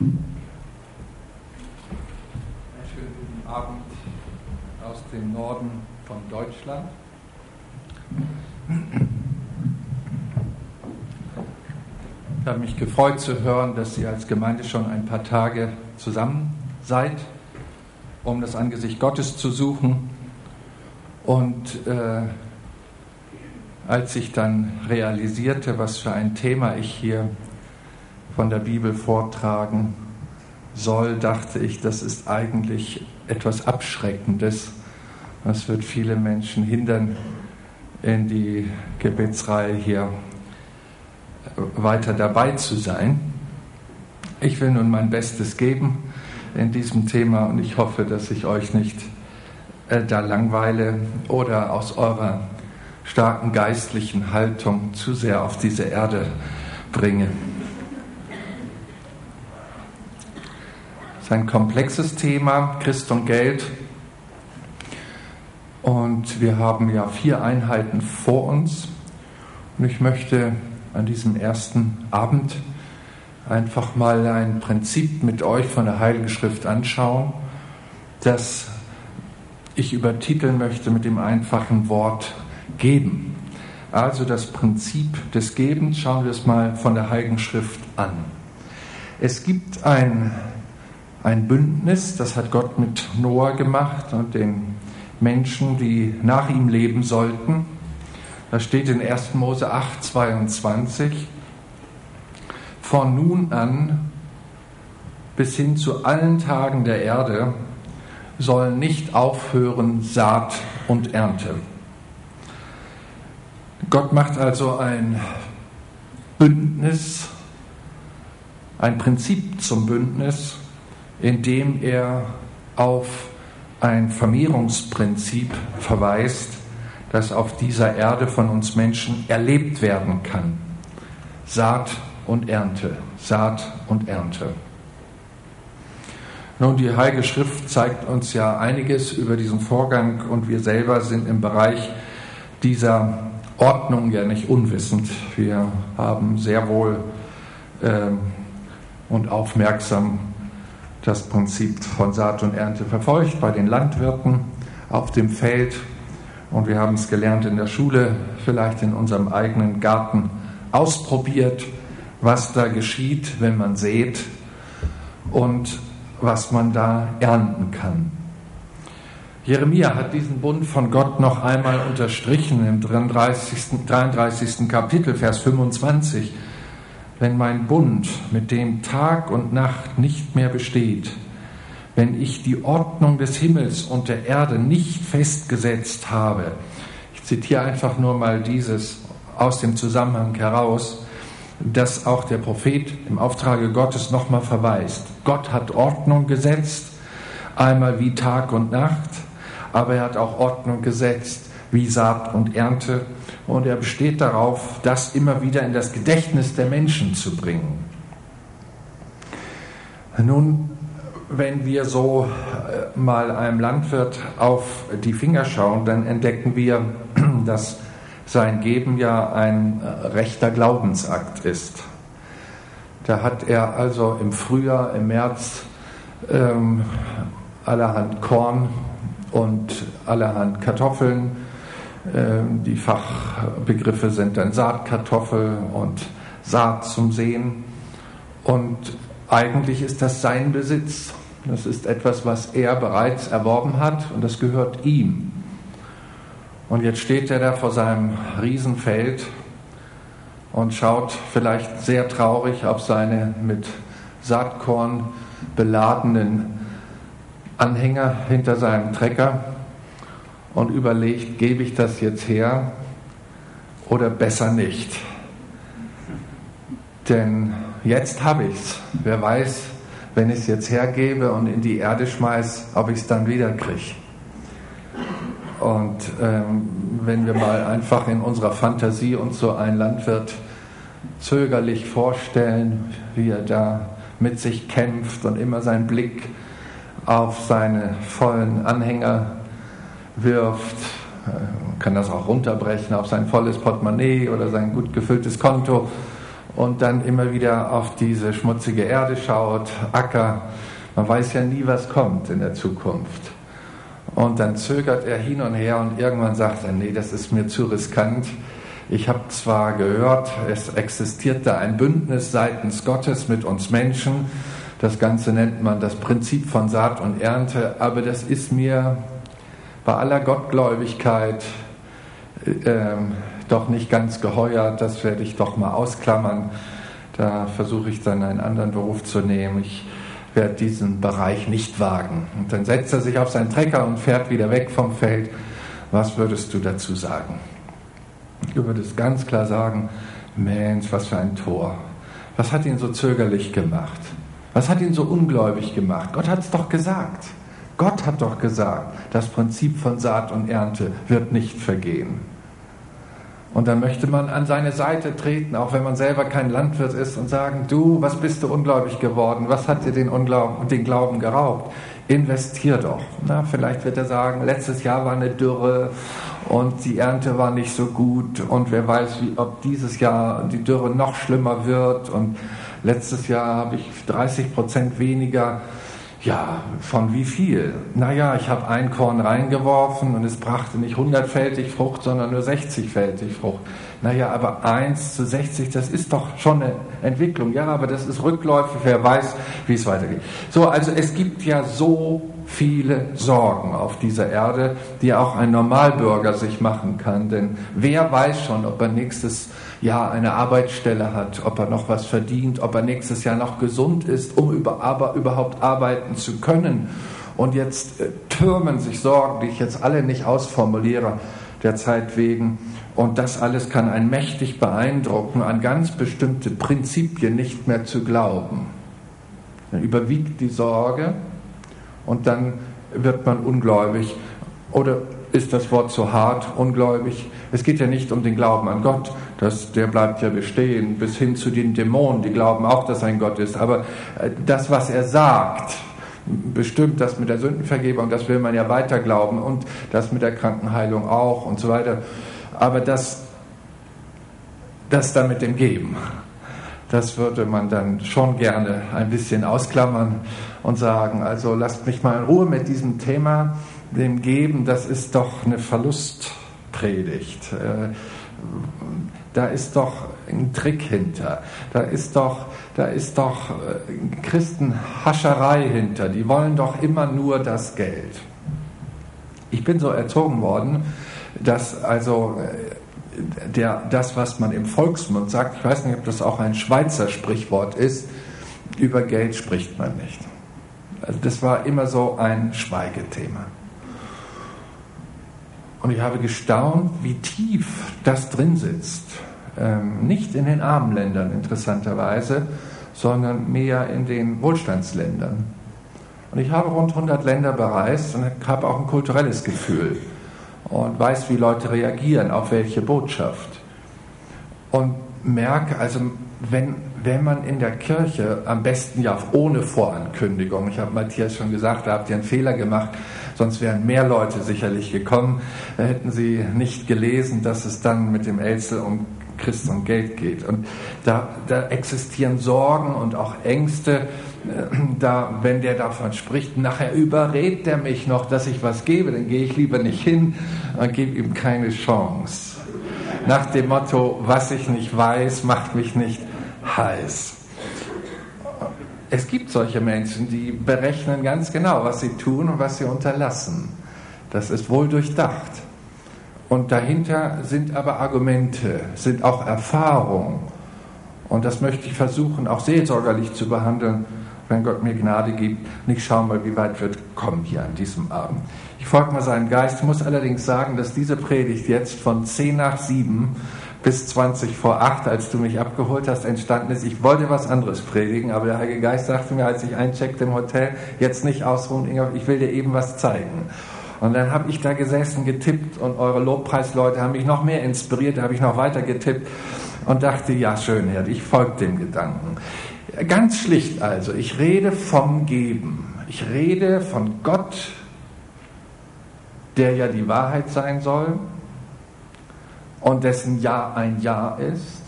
Einen schönen guten Abend aus dem Norden von Deutschland. Ich habe mich gefreut zu hören, dass ihr als Gemeinde schon ein paar Tage zusammen seid, um das Angesicht Gottes zu suchen. Und äh, als ich dann realisierte, was für ein Thema ich hier von der Bibel vortragen soll, dachte ich, das ist eigentlich etwas Abschreckendes. Das wird viele Menschen hindern, in die Gebetsreihe hier weiter dabei zu sein. Ich will nun mein Bestes geben in diesem Thema und ich hoffe, dass ich euch nicht äh, da langweile oder aus eurer starken geistlichen Haltung zu sehr auf diese Erde bringe. Ist ein komplexes Thema, Christ und Geld. Und wir haben ja vier Einheiten vor uns. Und ich möchte an diesem ersten Abend einfach mal ein Prinzip mit euch von der Heiligen Schrift anschauen, das ich übertiteln möchte mit dem einfachen Wort geben. Also das Prinzip des Gebens, schauen wir es mal von der Heiligen Schrift an. Es gibt ein ein Bündnis, das hat Gott mit Noah gemacht und den Menschen, die nach ihm leben sollten. Da steht in 1. Mose 8, 22, von nun an bis hin zu allen Tagen der Erde sollen nicht aufhören Saat und Ernte. Gott macht also ein Bündnis, ein Prinzip zum Bündnis indem er auf ein Vermehrungsprinzip verweist, das auf dieser Erde von uns Menschen erlebt werden kann. Saat und Ernte, Saat und Ernte. Nun, die Heilige Schrift zeigt uns ja einiges über diesen Vorgang und wir selber sind im Bereich dieser Ordnung ja nicht unwissend. Wir haben sehr wohl äh, und aufmerksam das Prinzip von Saat und Ernte verfolgt bei den Landwirten auf dem Feld. Und wir haben es gelernt in der Schule, vielleicht in unserem eigenen Garten ausprobiert, was da geschieht, wenn man sät und was man da ernten kann. Jeremia hat diesen Bund von Gott noch einmal unterstrichen im 33. 33. Kapitel, Vers 25 wenn mein Bund mit dem Tag und Nacht nicht mehr besteht, wenn ich die Ordnung des Himmels und der Erde nicht festgesetzt habe. Ich zitiere einfach nur mal dieses aus dem Zusammenhang heraus, dass auch der Prophet im Auftrage Gottes nochmal verweist. Gott hat Ordnung gesetzt, einmal wie Tag und Nacht, aber er hat auch Ordnung gesetzt wie Saat und Ernte und er besteht darauf, das immer wieder in das Gedächtnis der Menschen zu bringen. Nun, wenn wir so äh, mal einem Landwirt auf die Finger schauen, dann entdecken wir, dass sein Geben ja ein äh, rechter Glaubensakt ist. Da hat er also im Frühjahr, im März ähm, allerhand Korn und allerhand Kartoffeln die Fachbegriffe sind dann Saatkartoffel und Saat zum Sehen. Und eigentlich ist das sein Besitz. Das ist etwas, was er bereits erworben hat und das gehört ihm. Und jetzt steht er da vor seinem Riesenfeld und schaut vielleicht sehr traurig auf seine mit Saatkorn beladenen Anhänger hinter seinem Trecker und überlegt, gebe ich das jetzt her oder besser nicht. Denn jetzt habe ich es. Wer weiß, wenn ich es jetzt hergebe und in die Erde schmeiß, ob ich es dann wieder kriege. Und ähm, wenn wir mal einfach in unserer Fantasie uns so einen Landwirt zögerlich vorstellen, wie er da mit sich kämpft und immer seinen Blick auf seine vollen Anhänger wirft. Man kann das auch runterbrechen auf sein volles Portemonnaie oder sein gut gefülltes Konto und dann immer wieder auf diese schmutzige Erde schaut, Acker. Man weiß ja nie, was kommt in der Zukunft. Und dann zögert er hin und her und irgendwann sagt er, nee, das ist mir zu riskant. Ich habe zwar gehört, es existierte ein Bündnis seitens Gottes mit uns Menschen. Das Ganze nennt man das Prinzip von Saat und Ernte, aber das ist mir bei aller Gottgläubigkeit äh, doch nicht ganz geheuer, das werde ich doch mal ausklammern. Da versuche ich dann einen anderen Beruf zu nehmen. Ich werde diesen Bereich nicht wagen. Und dann setzt er sich auf seinen Trecker und fährt wieder weg vom Feld. Was würdest du dazu sagen? Du würdest ganz klar sagen, Mensch, was für ein Tor. Was hat ihn so zögerlich gemacht? Was hat ihn so ungläubig gemacht? Gott hat es doch gesagt. Gott hat doch gesagt, das Prinzip von Saat und Ernte wird nicht vergehen. Und dann möchte man an seine Seite treten, auch wenn man selber kein Landwirt ist, und sagen, du, was bist du ungläubig geworden? Was hat dir den, Unglauben, den Glauben geraubt? Investier doch. Na, vielleicht wird er sagen, letztes Jahr war eine Dürre und die Ernte war nicht so gut und wer weiß, wie, ob dieses Jahr die Dürre noch schlimmer wird und letztes Jahr habe ich 30 Prozent weniger ja, von wie viel? Naja, ich habe ein Korn reingeworfen und es brachte nicht 100-fältig Frucht, sondern nur 60-fältig Frucht. Naja, aber 1 zu 60, das ist doch schon eine Entwicklung. Ja, aber das ist rückläufig, wer weiß, wie es weitergeht. So, also es gibt ja so viele Sorgen auf dieser Erde, die auch ein Normalbürger sich machen kann. Denn wer weiß schon, ob er nächstes Jahr eine Arbeitsstelle hat, ob er noch was verdient, ob er nächstes Jahr noch gesund ist, um über, aber überhaupt arbeiten zu können. Und jetzt äh, türmen sich Sorgen, die ich jetzt alle nicht ausformuliere, der Zeit wegen. Und das alles kann einen mächtig beeindrucken, an ganz bestimmte Prinzipien nicht mehr zu glauben. Dann überwiegt die Sorge und dann wird man ungläubig. Oder ist das Wort zu hart, ungläubig? Es geht ja nicht um den Glauben an Gott, das, der bleibt ja bestehen, bis hin zu den Dämonen, die glauben auch, dass ein Gott ist. Aber äh, das, was er sagt, bestimmt das mit der Sündenvergebung, das will man ja weiter glauben und das mit der Krankenheilung auch und so weiter. Aber das, das dann mit dem Geben, das würde man dann schon gerne ein bisschen ausklammern und sagen, also lasst mich mal in Ruhe mit diesem Thema, dem Geben, das ist doch eine Verlustpredigt. Da ist doch ein Trick hinter. Da ist doch, da ist doch äh, Christenhascherei hinter. Die wollen doch immer nur das Geld. Ich bin so erzogen worden, dass also äh, der, das, was man im Volksmund sagt, ich weiß nicht, ob das auch ein Schweizer Sprichwort ist, über Geld spricht man nicht. Also das war immer so ein Schweigethema. Und ich habe gestaunt, wie tief das drin sitzt. Ähm, nicht in den armen Ländern interessanterweise, sondern mehr in den Wohlstandsländern. Und ich habe rund 100 Länder bereist und habe auch ein kulturelles Gefühl und weiß, wie Leute reagieren, auf welche Botschaft. Und merke, also wenn, wenn man in der Kirche, am besten ja ohne Vorankündigung, ich habe Matthias schon gesagt, da habt ihr einen Fehler gemacht, sonst wären mehr Leute sicherlich gekommen, hätten sie nicht gelesen, dass es dann mit dem Elzel um Christ und Geld geht. Und da, da existieren Sorgen und auch Ängste, äh, da, wenn der davon spricht, nachher überredet er mich noch, dass ich was gebe, dann gehe ich lieber nicht hin und gebe ihm keine Chance. Nach dem Motto, was ich nicht weiß, macht mich nicht heiß. Es gibt solche Menschen, die berechnen ganz genau, was sie tun und was sie unterlassen. Das ist wohl durchdacht. Und dahinter sind aber Argumente, sind auch Erfahrungen. Und das möchte ich versuchen, auch seelsorgerlich zu behandeln, wenn Gott mir Gnade gibt. Und ich schaue mal, wie weit wir kommen hier an diesem Abend. Ich folge mal seinem Geist. Muss allerdings sagen, dass diese Predigt jetzt von 10 nach 7 bis 20 vor 8, als du mich abgeholt hast, entstanden ist. Ich wollte was anderes predigen, aber der Heilige Geist sagte mir, als ich eincheckte im Hotel, jetzt nicht ausruhen, Inga, ich will dir eben was zeigen. Und dann habe ich da gesessen, getippt und eure Lobpreisleute haben mich noch mehr inspiriert, da habe ich noch weiter getippt und dachte, ja schön, Herr, ich folge dem Gedanken. Ganz schlicht also, ich rede vom Geben. Ich rede von Gott, der ja die Wahrheit sein soll und dessen Ja ein Ja ist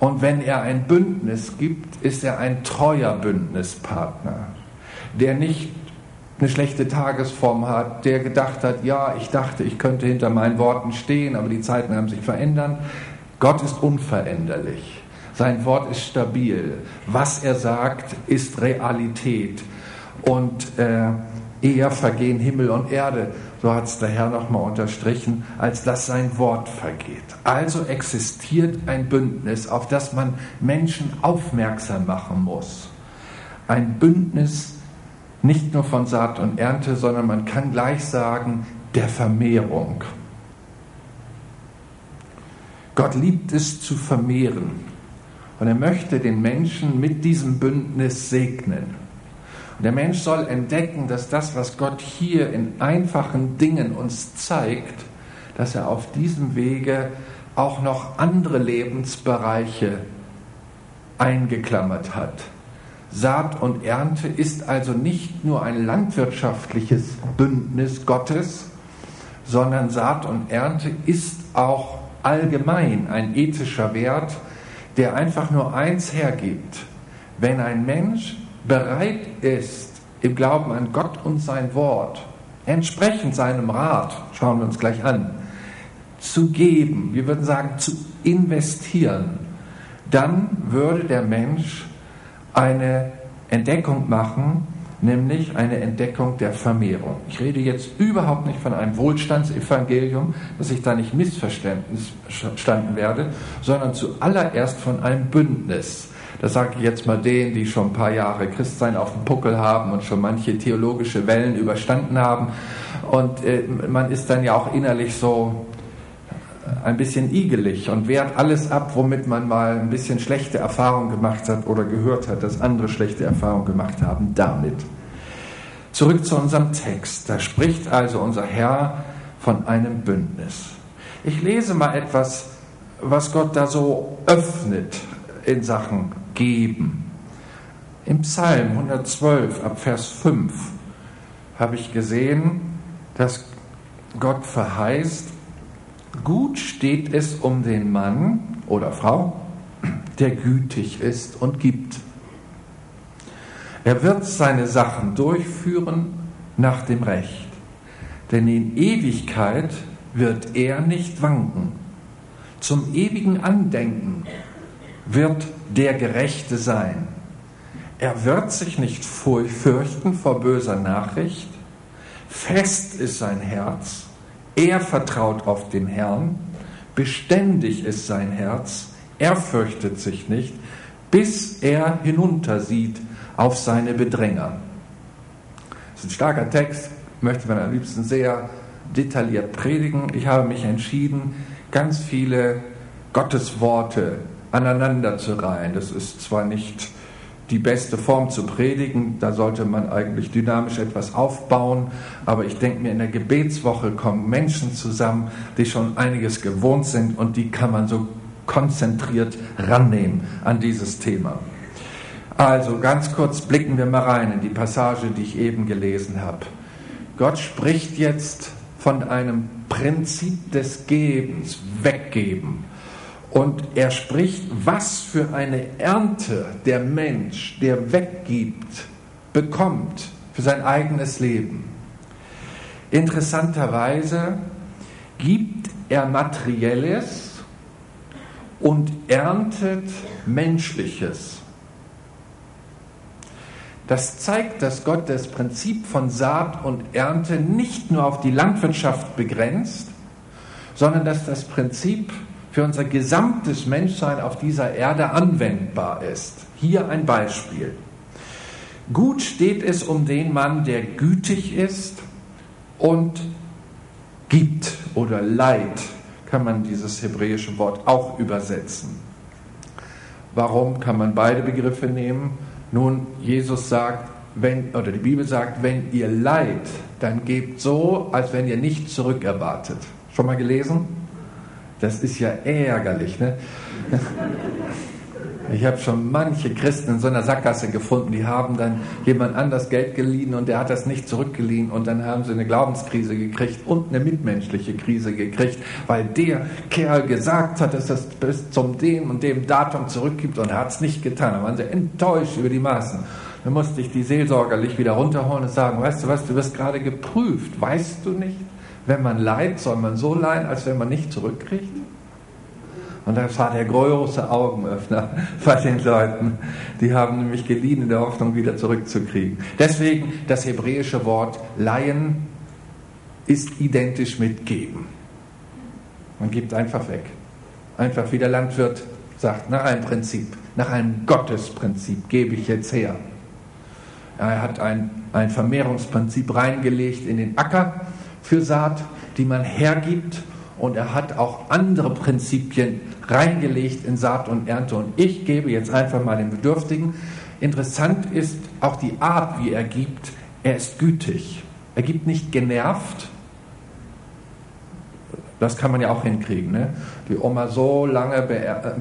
Und wenn er ein Bündnis gibt, ist er ein treuer Bündnispartner, der nicht eine schlechte Tagesform hat, der gedacht hat, ja, ich dachte, ich könnte hinter meinen Worten stehen, aber die Zeiten haben sich verändert. Gott ist unveränderlich. Sein Wort ist stabil. Was er sagt, ist Realität. Und äh, eher vergehen Himmel und Erde, so hat es der Herr nochmal unterstrichen, als dass sein Wort vergeht. Also existiert ein Bündnis, auf das man Menschen aufmerksam machen muss. Ein Bündnis nicht nur von Saat und Ernte, sondern man kann gleich sagen, der Vermehrung. Gott liebt es zu vermehren und er möchte den Menschen mit diesem Bündnis segnen. Und der Mensch soll entdecken, dass das, was Gott hier in einfachen Dingen uns zeigt, dass er auf diesem Wege auch noch andere Lebensbereiche eingeklammert hat. Saat und Ernte ist also nicht nur ein landwirtschaftliches Bündnis Gottes, sondern Saat und Ernte ist auch allgemein ein ethischer Wert, der einfach nur eins hergibt. Wenn ein Mensch bereit ist, im Glauben an Gott und sein Wort, entsprechend seinem Rat, schauen wir uns gleich an, zu geben, wir würden sagen zu investieren, dann würde der Mensch eine Entdeckung machen, nämlich eine Entdeckung der Vermehrung. Ich rede jetzt überhaupt nicht von einem Wohlstandsevangelium, dass ich da nicht missverstanden werde, sondern zuallererst von einem Bündnis das sage ich jetzt mal denen, die schon ein paar Jahre Christsein auf dem Puckel haben und schon manche theologische Wellen überstanden haben. Und äh, man ist dann ja auch innerlich so ein bisschen igelig und wehrt alles ab, womit man mal ein bisschen schlechte Erfahrungen gemacht hat oder gehört hat, dass andere schlechte Erfahrungen gemacht haben damit. Zurück zu unserem Text. Da spricht also unser Herr von einem Bündnis. Ich lese mal etwas, was Gott da so öffnet in Sachen geben. Im Psalm 112 ab Vers 5 habe ich gesehen, dass Gott verheißt, gut steht es um den Mann oder Frau, der gütig ist und gibt. Er wird seine Sachen durchführen nach dem Recht, denn in Ewigkeit wird er nicht wanken. Zum ewigen Andenken wird der Gerechte sein. Er wird sich nicht fürchten vor böser Nachricht. Fest ist sein Herz. Er vertraut auf den Herrn. Beständig ist sein Herz. Er fürchtet sich nicht, bis er hinuntersieht auf seine Bedränger. Das ist ein starker Text, möchte man am liebsten sehr detailliert predigen. Ich habe mich entschieden, ganz viele Gottesworte aneinander zu reihen. Das ist zwar nicht die beste Form zu predigen, da sollte man eigentlich dynamisch etwas aufbauen, aber ich denke mir, in der Gebetswoche kommen Menschen zusammen, die schon einiges gewohnt sind und die kann man so konzentriert rannehmen an dieses Thema. Also ganz kurz blicken wir mal rein in die Passage, die ich eben gelesen habe. Gott spricht jetzt von einem Prinzip des Gebens, Weggeben. Und er spricht, was für eine Ernte der Mensch, der weggibt, bekommt für sein eigenes Leben. Interessanterweise gibt er materielles und erntet menschliches. Das zeigt, dass Gott das Prinzip von Saat und Ernte nicht nur auf die Landwirtschaft begrenzt, sondern dass das Prinzip für unser gesamtes Menschsein auf dieser Erde anwendbar ist. Hier ein Beispiel. Gut steht es um den Mann, der gütig ist und gibt oder leid, kann man dieses hebräische Wort auch übersetzen. Warum kann man beide Begriffe nehmen? Nun, Jesus sagt, wenn, oder die Bibel sagt, wenn ihr leid, dann gebt so, als wenn ihr nicht zurückerwartet. Schon mal gelesen? Das ist ja ärgerlich. Ne? Ich habe schon manche Christen in so einer Sackgasse gefunden, die haben dann jemand anders Geld geliehen und der hat das nicht zurückgeliehen und dann haben sie eine Glaubenskrise gekriegt und eine mitmenschliche Krise gekriegt, weil der Kerl gesagt hat, dass das bis zum dem und dem Datum zurückgibt und er hat es nicht getan. Da waren sie enttäuscht über die Maßen. Dann musste ich die seelsorgerlich wieder runterholen und sagen, weißt du was, du wirst gerade geprüft, weißt du nicht? Wenn man leiht, soll man so leihen, als wenn man nicht zurückkriegt? Und das war der große Augenöffner bei den Leuten. Die haben nämlich geliehen in der Hoffnung, wieder zurückzukriegen. Deswegen das hebräische Wort leihen ist identisch mit geben. Man gibt einfach weg. Einfach wie der Landwirt sagt, nach einem Prinzip, nach einem Gottesprinzip gebe ich jetzt her. Er hat ein, ein Vermehrungsprinzip reingelegt in den Acker für Saat, die man hergibt und er hat auch andere Prinzipien reingelegt in Saat und Ernte. Und ich gebe jetzt einfach mal den Bedürftigen. Interessant ist auch die Art, wie er gibt. Er ist gütig. Er gibt nicht genervt. Das kann man ja auch hinkriegen. Ne? Die Oma so lange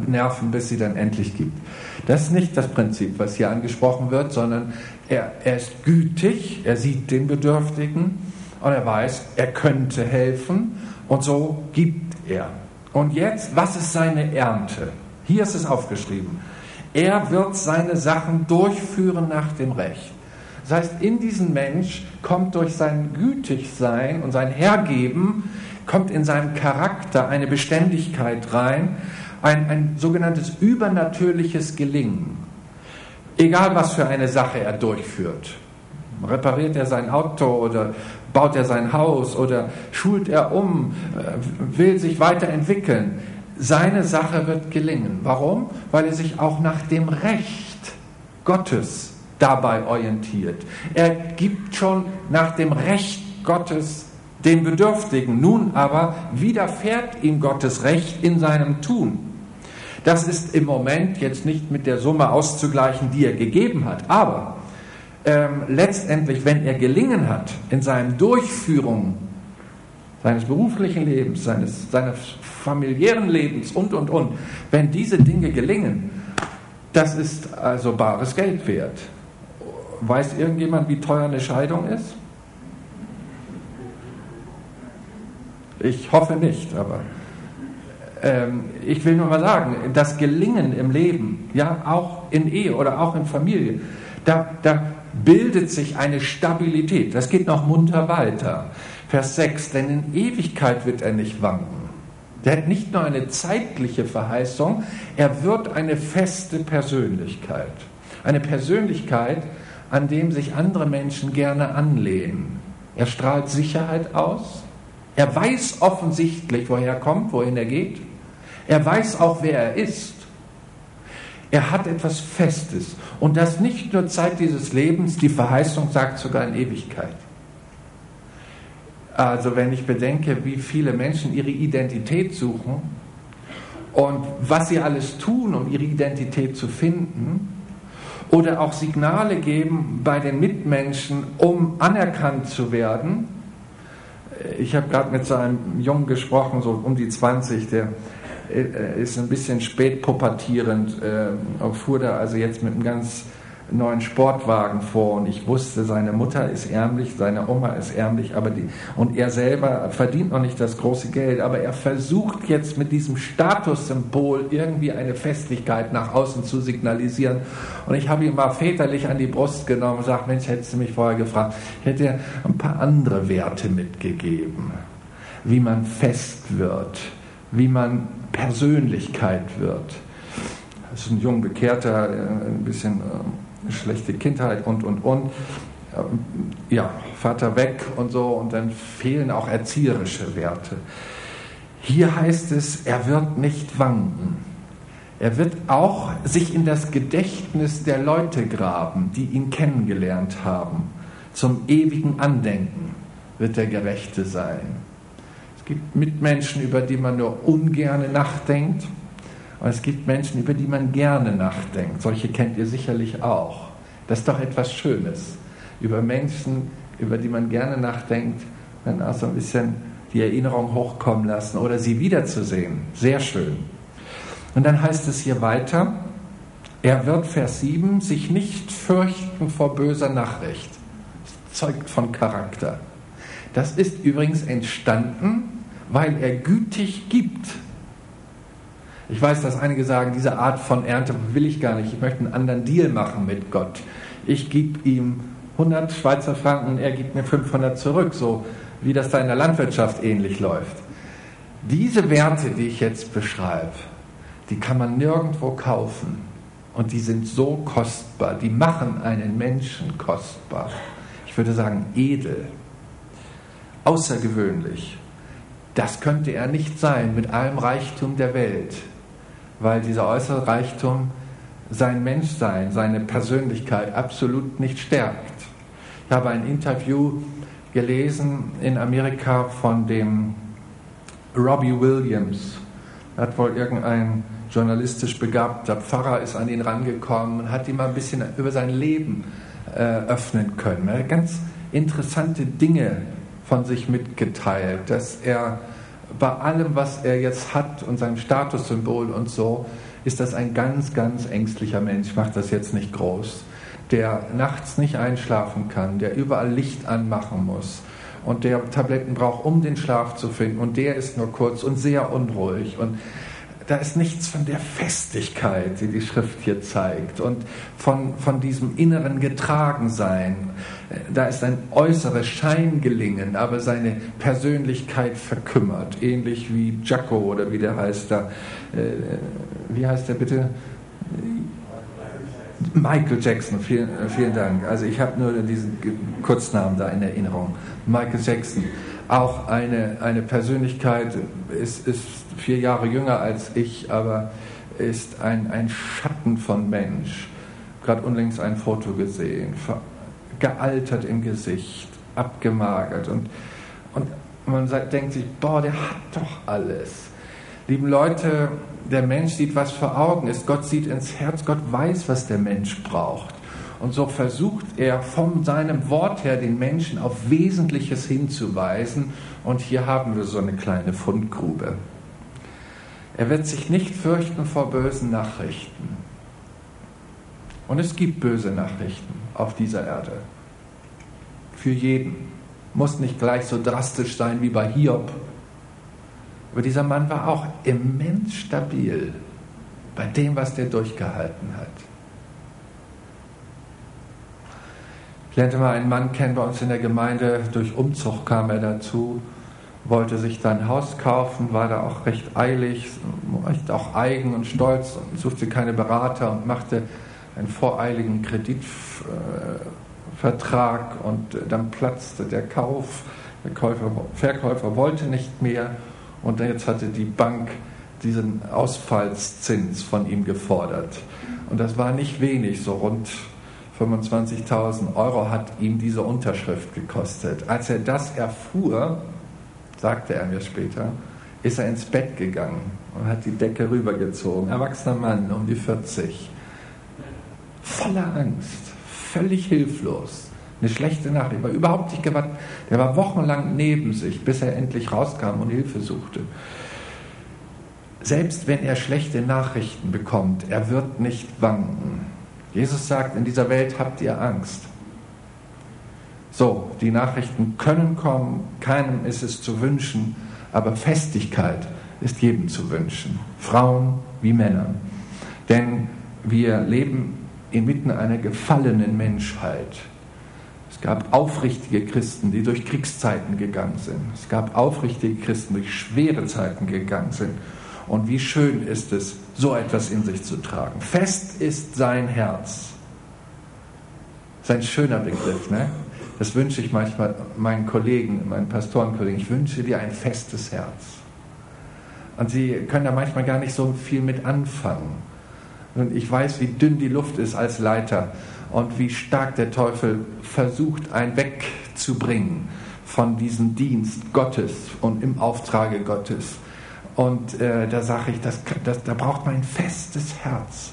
nerven, bis sie dann endlich gibt. Das ist nicht das Prinzip, was hier angesprochen wird, sondern er, er ist gütig, er sieht den Bedürftigen und er weiß, er könnte helfen und so gibt er. Und jetzt, was ist seine Ernte? Hier ist es aufgeschrieben. Er wird seine Sachen durchführen nach dem Recht. Das heißt, in diesen Mensch kommt durch sein Gütigsein und sein Hergeben, kommt in seinem Charakter eine Beständigkeit rein, ein, ein sogenanntes übernatürliches Gelingen. Egal was für eine Sache er durchführt. Repariert er sein Auto oder baut er sein Haus oder schult er um, äh, will sich weiterentwickeln. Seine Sache wird gelingen. Warum? Weil er sich auch nach dem Recht Gottes dabei orientiert. Er gibt schon nach dem Recht Gottes den Bedürftigen. Nun aber widerfährt ihm Gottes Recht in seinem Tun. Das ist im Moment jetzt nicht mit der Summe auszugleichen, die er gegeben hat, aber ähm, letztendlich, wenn er gelingen hat in seinen Durchführungen seines beruflichen Lebens, seines, seines familiären Lebens und, und, und, wenn diese Dinge gelingen, das ist also bares Geld wert. Weiß irgendjemand, wie teuer eine Scheidung ist? Ich hoffe nicht, aber ähm, ich will nur mal sagen, das Gelingen im Leben, ja, auch in Ehe oder auch in Familie, da, da bildet sich eine Stabilität. Das geht noch munter weiter. Vers 6, denn in Ewigkeit wird er nicht wanken. Der hat nicht nur eine zeitliche Verheißung, er wird eine feste Persönlichkeit. Eine Persönlichkeit, an dem sich andere Menschen gerne anlehnen. Er strahlt Sicherheit aus. Er weiß offensichtlich, woher er kommt, wohin er geht. Er weiß auch, wer er ist. Er hat etwas Festes. Und das nicht nur Zeit dieses Lebens, die Verheißung sagt sogar in Ewigkeit. Also wenn ich bedenke, wie viele Menschen ihre Identität suchen und was sie alles tun, um ihre Identität zu finden, oder auch Signale geben bei den Mitmenschen, um anerkannt zu werden. Ich habe gerade mit so einem Jungen gesprochen, so um die 20, der ist ein bisschen spät pubertierend, äh, fuhr da also jetzt mit einem ganz neuen Sportwagen vor und ich wusste, seine Mutter ist ärmlich, seine Oma ist ärmlich, aber die, und er selber verdient noch nicht das große Geld, aber er versucht jetzt mit diesem Statussymbol irgendwie eine Festlichkeit nach außen zu signalisieren. Und ich habe ihn mal väterlich an die Brust genommen und gesagt, Mensch, hättest du mich vorher gefragt, ich hätte ein paar andere Werte mitgegeben, wie man fest wird, wie man Persönlichkeit wird. Das ist ein jung Bekehrter, äh, ein bisschen äh, schlechte Kindheit und, und, und. Ähm, ja, Vater weg und so, und dann fehlen auch erzieherische Werte. Hier heißt es, er wird nicht wanken. Er wird auch sich in das Gedächtnis der Leute graben, die ihn kennengelernt haben. Zum ewigen Andenken wird der Gerechte sein gibt Mitmenschen, über die man nur ungerne nachdenkt. Und es gibt Menschen, über die man gerne nachdenkt. Solche kennt ihr sicherlich auch. Das ist doch etwas Schönes. Über Menschen, über die man gerne nachdenkt, dann auch so ein bisschen die Erinnerung hochkommen lassen oder sie wiederzusehen. Sehr schön. Und dann heißt es hier weiter, Er wird, Vers 7, sich nicht fürchten vor böser Nachricht. Das zeugt von Charakter. Das ist übrigens entstanden, weil er gütig gibt. Ich weiß, dass einige sagen, diese Art von Ernte will ich gar nicht. Ich möchte einen anderen Deal machen mit Gott. Ich gebe ihm 100 Schweizer Franken und er gibt mir 500 zurück, so wie das da in der Landwirtschaft ähnlich läuft. Diese Werte, die ich jetzt beschreibe, die kann man nirgendwo kaufen. Und die sind so kostbar, die machen einen Menschen kostbar. Ich würde sagen edel, außergewöhnlich. Das könnte er nicht sein mit allem Reichtum der Welt, weil dieser äußere Reichtum sein Menschsein, seine Persönlichkeit absolut nicht stärkt. Ich habe ein Interview gelesen in Amerika von dem Robbie Williams. Er hat wohl irgendein journalistisch begabter Pfarrer ist an ihn rangekommen und hat ihm mal ein bisschen über sein Leben äh, öffnen können. Er hat ganz interessante Dinge von sich mitgeteilt, dass er bei allem, was er jetzt hat und seinem Statussymbol und so, ist das ein ganz, ganz ängstlicher Mensch. Ich mache das jetzt nicht groß. Der nachts nicht einschlafen kann, der überall Licht anmachen muss und der Tabletten braucht, um den Schlaf zu finden. Und der ist nur kurz und sehr unruhig. Und da ist nichts von der Festigkeit, die die Schrift hier zeigt und von, von diesem inneren Getragensein. Da ist ein äußeres Scheingelingen, aber seine Persönlichkeit verkümmert, ähnlich wie Jacko oder wie der heißt da. Äh, wie heißt der bitte? Michael Jackson, vielen, vielen Dank. Also ich habe nur diesen Kurznamen da in Erinnerung. Michael Jackson, auch eine, eine Persönlichkeit, ist, ist vier Jahre jünger als ich, aber ist ein, ein Schatten von Mensch. Gerade unlängst ein Foto gesehen, gealtert im Gesicht, abgemagert und, und man denkt sich, boah, der hat doch alles. Lieben Leute, der Mensch sieht, was vor Augen ist. Gott sieht ins Herz. Gott weiß, was der Mensch braucht. Und so versucht er von seinem Wort her den Menschen auf Wesentliches hinzuweisen. Und hier haben wir so eine kleine Fundgrube. Er wird sich nicht fürchten vor bösen Nachrichten. Und es gibt böse Nachrichten auf dieser Erde. Für jeden. Muss nicht gleich so drastisch sein wie bei Hiob, aber dieser Mann war auch immens stabil bei dem, was der durchgehalten hat. Ich lernte mal einen Mann kennen bei uns in der Gemeinde, durch Umzug kam er dazu, wollte sich dann ein Haus kaufen, war da auch recht eilig, recht auch eigen und stolz und suchte keine Berater und machte einen voreiligen Kreditvertrag und dann platzte der Kauf, der Käufer, Verkäufer wollte nicht mehr und jetzt hatte die Bank diesen Ausfallszins von ihm gefordert. Und das war nicht wenig, so rund 25.000 Euro hat ihm diese Unterschrift gekostet. Als er das erfuhr, sagte er mir später, ist er ins Bett gegangen und hat die Decke rübergezogen. Erwachsener Mann, um die 40. Voller Angst, völlig hilflos. Eine schlechte Nachricht. Er war überhaupt nicht gewartet. Der war wochenlang neben sich, bis er endlich rauskam und Hilfe suchte. Selbst wenn er schlechte Nachrichten bekommt, er wird nicht wanken. Jesus sagt, in dieser Welt habt ihr Angst. So, die Nachrichten können kommen, keinem ist es zu wünschen, aber Festigkeit ist jedem zu wünschen, Frauen wie Männern. Denn wir leben inmitten einer gefallenen Menschheit. Es gab aufrichtige Christen, die durch Kriegszeiten gegangen sind. Es gab aufrichtige Christen, die durch schwere Zeiten gegangen sind. Und wie schön ist es, so etwas in sich zu tragen. Fest ist sein Herz. Sein schöner Begriff, ne? Das wünsche ich manchmal meinen Kollegen, meinen Pastorenkollegen. Ich wünsche dir ein festes Herz. Und sie können da manchmal gar nicht so viel mit anfangen. Und ich weiß, wie dünn die Luft ist als Leiter und wie stark der Teufel versucht, einen wegzubringen von diesem Dienst Gottes und im Auftrage Gottes. Und äh, da sage ich, das, das, da braucht man ein festes Herz,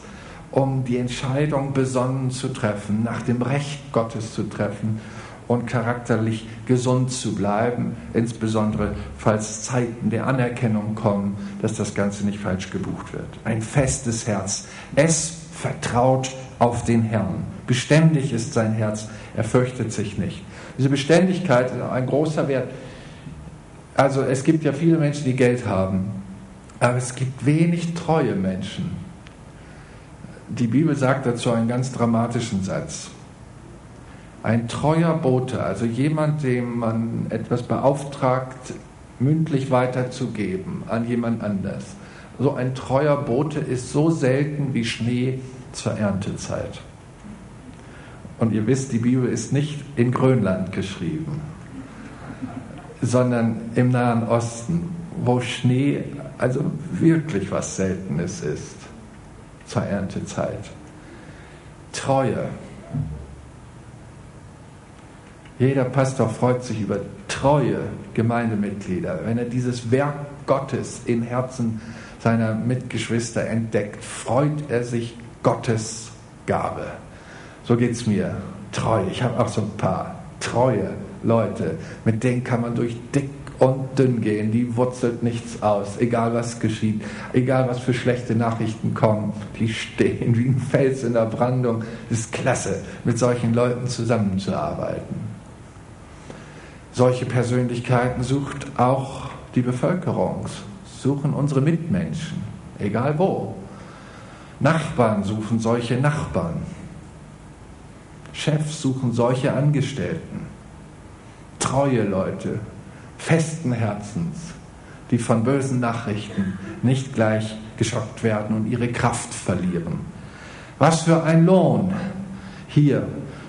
um die Entscheidung besonnen zu treffen, nach dem Recht Gottes zu treffen und charakterlich gesund zu bleiben, insbesondere falls Zeiten der Anerkennung kommen, dass das Ganze nicht falsch gebucht wird. Ein festes Herz. Es vertraut auf den Herrn. Beständig ist sein Herz, er fürchtet sich nicht. Diese Beständigkeit ist ein großer Wert. Also es gibt ja viele Menschen, die Geld haben, aber es gibt wenig treue Menschen. Die Bibel sagt dazu einen ganz dramatischen Satz. Ein treuer Bote, also jemand, dem man etwas beauftragt, mündlich weiterzugeben an jemand anders. So ein treuer Bote ist so selten wie Schnee zur Erntezeit. Und ihr wisst, die Bibel ist nicht in Grönland geschrieben, sondern im Nahen Osten, wo Schnee also wirklich was Seltenes ist zur Erntezeit. Treue. Jeder Pastor freut sich über treue Gemeindemitglieder, wenn er dieses Werk Gottes im Herzen seiner Mitgeschwister entdeckt, freut er sich Gottes Gabe. So geht es mir. Treu. Ich habe auch so ein paar treue Leute, mit denen kann man durch dick und dünn gehen. Die wurzelt nichts aus, egal was geschieht, egal was für schlechte Nachrichten kommen. Die stehen wie ein Fels in der Brandung. Es ist klasse, mit solchen Leuten zusammenzuarbeiten. Solche Persönlichkeiten sucht auch die Bevölkerung, suchen unsere Mitmenschen, egal wo. Nachbarn suchen solche Nachbarn. Chefs suchen solche Angestellten, treue Leute, festen Herzens, die von bösen Nachrichten nicht gleich geschockt werden und ihre Kraft verlieren. Was für ein Lohn hier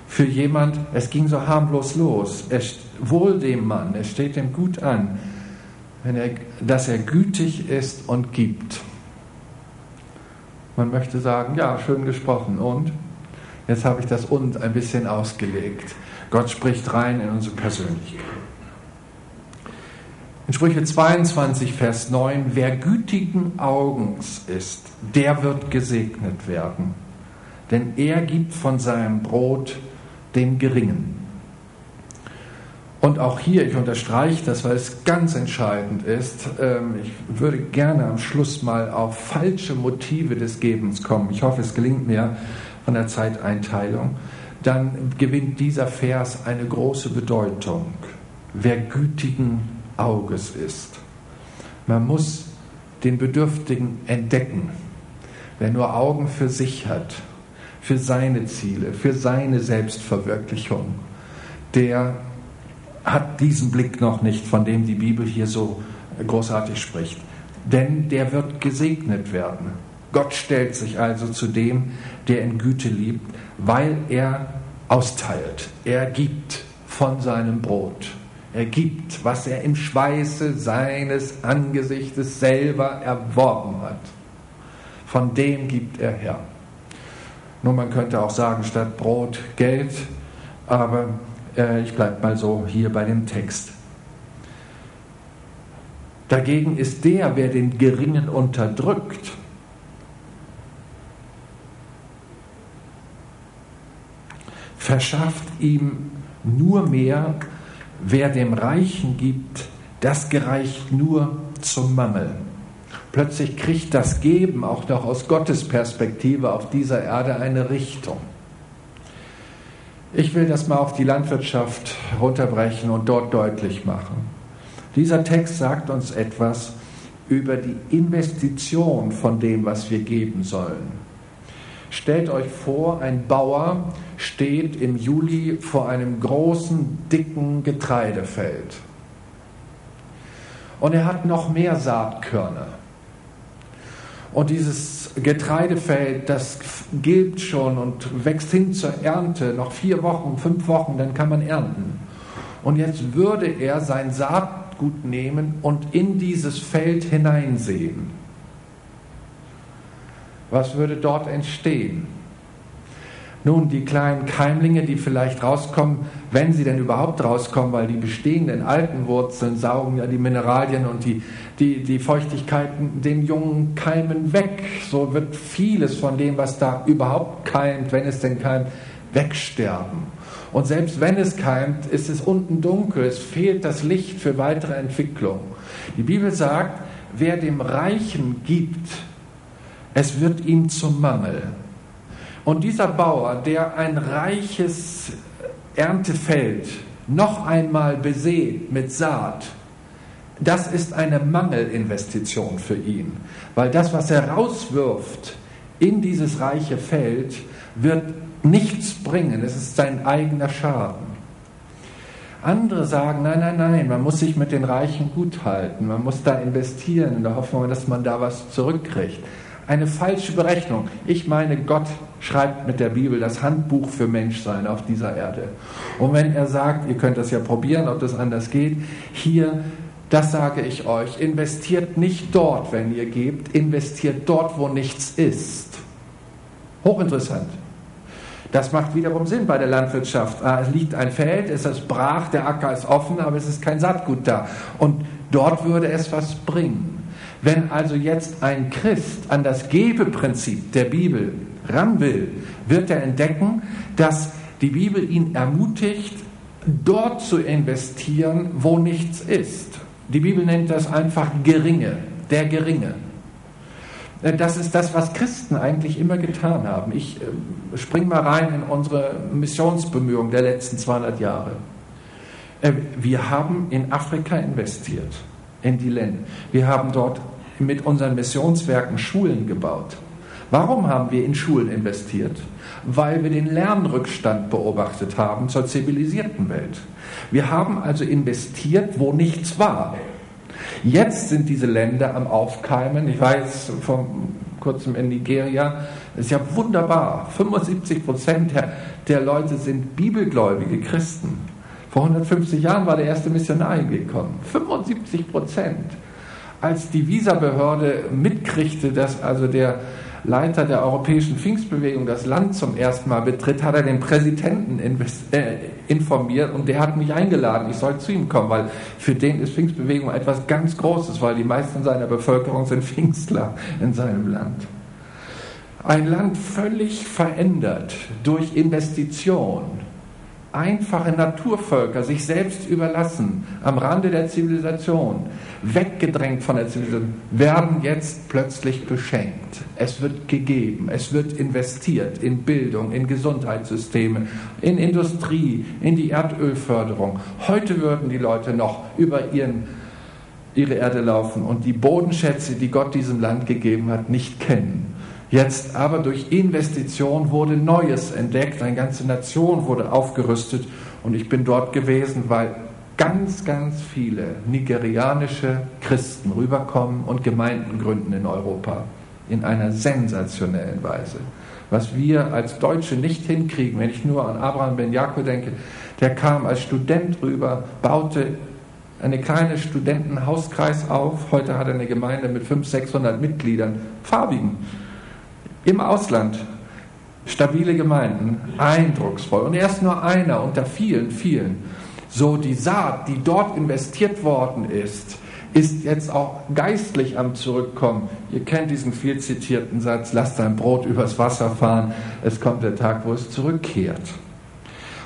für jemand, es ging so harmlos los, er, wohl dem Mann, es steht ihm gut an, wenn er, dass er gütig ist und gibt. Man möchte sagen, ja, schön gesprochen und Jetzt habe ich das und ein bisschen ausgelegt. Gott spricht rein in unsere Persönlichkeit. In Sprüche 22, Vers 9, wer gütigen Augens ist, der wird gesegnet werden, denn er gibt von seinem Brot dem Geringen. Und auch hier, ich unterstreiche das, weil es ganz entscheidend ist, ähm, ich würde gerne am Schluss mal auf falsche Motive des Gebens kommen. Ich hoffe, es gelingt mir, von der Zeiteinteilung, dann gewinnt dieser Vers eine große Bedeutung. Wer gütigen Auges ist. Man muss den Bedürftigen entdecken. Wer nur Augen für sich hat, für seine Ziele, für seine Selbstverwirklichung, der hat diesen Blick noch nicht, von dem die Bibel hier so großartig spricht. Denn der wird gesegnet werden. Gott stellt sich also zu dem, der in Güte liebt, weil er austeilt. Er gibt von seinem Brot. Er gibt, was er im Schweiße seines Angesichtes selber erworben hat. Von dem gibt er her. Nun, man könnte auch sagen, statt Brot Geld, aber äh, ich bleibe mal so hier bei dem Text. Dagegen ist der, wer den Geringen unterdrückt, verschafft ihm nur mehr, wer dem Reichen gibt, das gereicht nur zum Mangel. Plötzlich kriegt das Geben auch noch aus Gottes Perspektive auf dieser Erde eine Richtung. Ich will das mal auf die Landwirtschaft runterbrechen und dort deutlich machen. Dieser Text sagt uns etwas über die Investition von dem, was wir geben sollen. Stellt euch vor, ein Bauer steht im Juli vor einem großen, dicken Getreidefeld. Und er hat noch mehr Saatkörner. Und dieses Getreidefeld, das gilt schon und wächst hin zur Ernte, noch vier Wochen, fünf Wochen, dann kann man ernten. Und jetzt würde er sein Saatgut nehmen und in dieses Feld hineinsehen. Was würde dort entstehen? Nun, die kleinen Keimlinge, die vielleicht rauskommen, wenn sie denn überhaupt rauskommen, weil die bestehenden alten Wurzeln saugen ja die Mineralien und die, die, die Feuchtigkeiten den jungen Keimen weg. So wird vieles von dem, was da überhaupt keimt, wenn es denn keimt, wegsterben. Und selbst wenn es keimt, ist es unten dunkel, es fehlt das Licht für weitere Entwicklung. Die Bibel sagt, wer dem Reichen gibt, es wird ihm zum Mangel. Und dieser Bauer, der ein reiches Erntefeld noch einmal besät mit Saat, das ist eine Mangelinvestition für ihn, weil das, was er rauswirft in dieses reiche Feld, wird nichts bringen, es ist sein eigener Schaden. Andere sagen, nein, nein, nein, man muss sich mit den Reichen gut halten, man muss da investieren in der Hoffnung, dass man da was zurückkriegt. Eine falsche Berechnung. Ich meine, Gott schreibt mit der Bibel das Handbuch für Menschsein auf dieser Erde. Und wenn er sagt, ihr könnt das ja probieren, ob das anders geht, hier, das sage ich euch, investiert nicht dort, wenn ihr gebt, investiert dort, wo nichts ist. Hochinteressant. Das macht wiederum Sinn bei der Landwirtschaft. Ah, es liegt ein Feld, es ist brach, der Acker ist offen, aber es ist kein Saatgut da. Und dort würde es was bringen. Wenn also jetzt ein Christ an das Gebeprinzip der Bibel ran will, wird er entdecken, dass die Bibel ihn ermutigt, dort zu investieren, wo nichts ist. Die Bibel nennt das einfach Geringe, der Geringe. Äh, das ist das, was Christen eigentlich immer getan haben. Ich äh, springe mal rein in unsere Missionsbemühungen der letzten 200 Jahre. Äh, wir haben in Afrika investiert, in die Länder. Wir haben dort mit unseren Missionswerken Schulen gebaut. Warum haben wir in Schulen investiert? Weil wir den Lernrückstand beobachtet haben zur zivilisierten Welt. Wir haben also investiert, wo nichts war. Jetzt sind diese Länder am Aufkeimen. Ich jetzt vor kurzem in Nigeria. Das ist ja wunderbar. 75 Prozent der, der Leute sind bibelgläubige Christen. Vor 150 Jahren war der erste Missionar gekommen. 75 Prozent. Als die Visabehörde mitkriegte, dass also der Leiter der europäischen Pfingstbewegung das Land zum ersten Mal betritt, hat er den Präsidenten äh, informiert und der hat mich eingeladen, ich soll zu ihm kommen, weil für den ist Pfingstbewegung etwas ganz Großes, weil die meisten seiner Bevölkerung sind Pfingstler in seinem Land. Ein Land völlig verändert durch Investition einfache Naturvölker sich selbst überlassen, am Rande der Zivilisation, weggedrängt von der Zivilisation, werden jetzt plötzlich beschenkt. Es wird gegeben, es wird investiert in Bildung, in Gesundheitssysteme, in Industrie, in die Erdölförderung. Heute würden die Leute noch über ihren, ihre Erde laufen und die Bodenschätze, die Gott diesem Land gegeben hat, nicht kennen. Jetzt aber durch Investition wurde Neues entdeckt, eine ganze Nation wurde aufgerüstet. Und ich bin dort gewesen, weil ganz, ganz viele nigerianische Christen rüberkommen und Gemeinden gründen in Europa. In einer sensationellen Weise. Was wir als Deutsche nicht hinkriegen, wenn ich nur an Abraham Ben Jakob denke, der kam als Student rüber, baute eine kleine Studentenhauskreis auf. Heute hat er eine Gemeinde mit 500, 600 Mitgliedern, farbigen im Ausland stabile Gemeinden, eindrucksvoll. Und er ist nur einer unter vielen, vielen. So die Saat, die dort investiert worden ist, ist jetzt auch geistlich am Zurückkommen. Ihr kennt diesen viel zitierten Satz, lasst dein Brot übers Wasser fahren, es kommt der Tag, wo es zurückkehrt.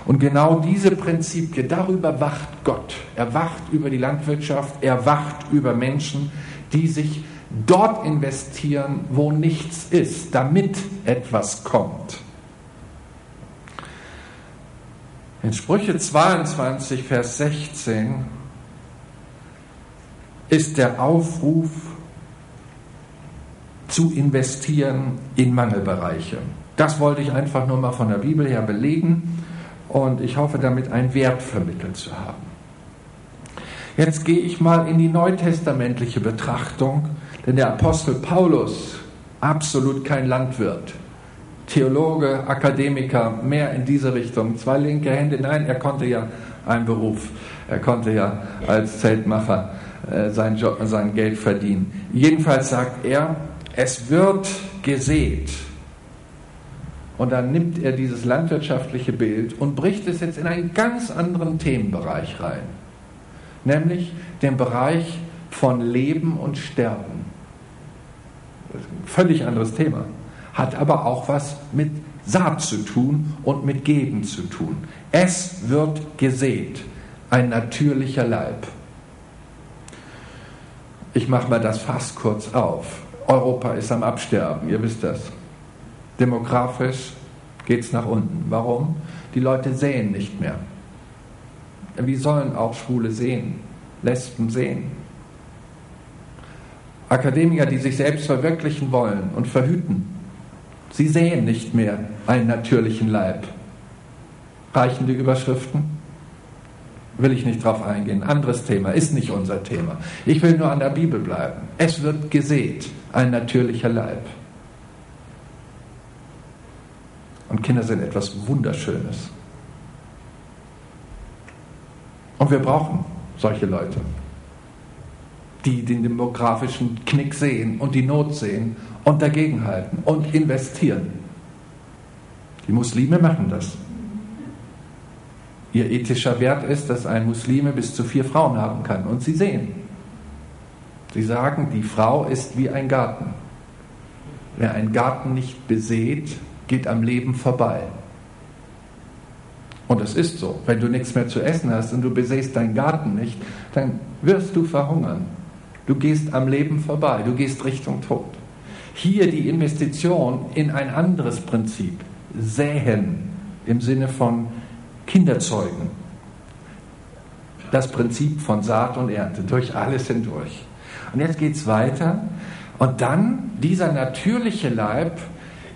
Und genau diese Prinzipien, darüber wacht Gott. Er wacht über die Landwirtschaft, er wacht über Menschen, die sich dort investieren, wo nichts ist, damit etwas kommt. In Sprüche 22, Vers 16 ist der Aufruf zu investieren in Mangelbereiche. Das wollte ich einfach nur mal von der Bibel her belegen und ich hoffe damit einen Wert vermittelt zu haben. Jetzt gehe ich mal in die neutestamentliche Betrachtung denn der Apostel Paulus, absolut kein Landwirt, Theologe, Akademiker, mehr in diese Richtung, zwei linke Hände, nein, er konnte ja einen Beruf, er konnte ja als Zeltmacher äh, sein, Job, sein Geld verdienen. Jedenfalls sagt er, es wird gesät. Und dann nimmt er dieses landwirtschaftliche Bild und bricht es jetzt in einen ganz anderen Themenbereich rein, nämlich den Bereich von Leben und Sterben. Völlig anderes Thema. Hat aber auch was mit Saat zu tun und mit Geben zu tun. Es wird gesät, ein natürlicher Leib. Ich mache mal das Fass kurz auf. Europa ist am Absterben, ihr wisst das. Demografisch geht es nach unten. Warum? Die Leute sehen nicht mehr. Wie sollen auch Schwule sehen? Lesben sehen? Akademiker, die sich selbst verwirklichen wollen und verhüten, sie sehen nicht mehr einen natürlichen Leib. Reichen die Überschriften? Will ich nicht drauf eingehen. Anderes Thema, ist nicht unser Thema. Ich will nur an der Bibel bleiben. Es wird gesät, ein natürlicher Leib. Und Kinder sind etwas Wunderschönes. Und wir brauchen solche Leute, die den demografischen Knick sehen und die Not sehen und dagegenhalten und investieren. Die Muslime machen das. Ihr ethischer Wert ist, dass ein Muslime bis zu vier Frauen haben kann. Und sie sehen. Sie sagen, die Frau ist wie ein Garten. Wer einen Garten nicht besät, geht am Leben vorbei. Und es ist so, wenn du nichts mehr zu essen hast und du besäst deinen Garten nicht, dann wirst du verhungern. Du gehst am Leben vorbei, du gehst Richtung Tod. Hier die Investition in ein anderes Prinzip, säen im Sinne von Kinderzeugen. Das Prinzip von Saat und Ernte, durch alles hindurch. Und jetzt geht es weiter. Und dann dieser natürliche Leib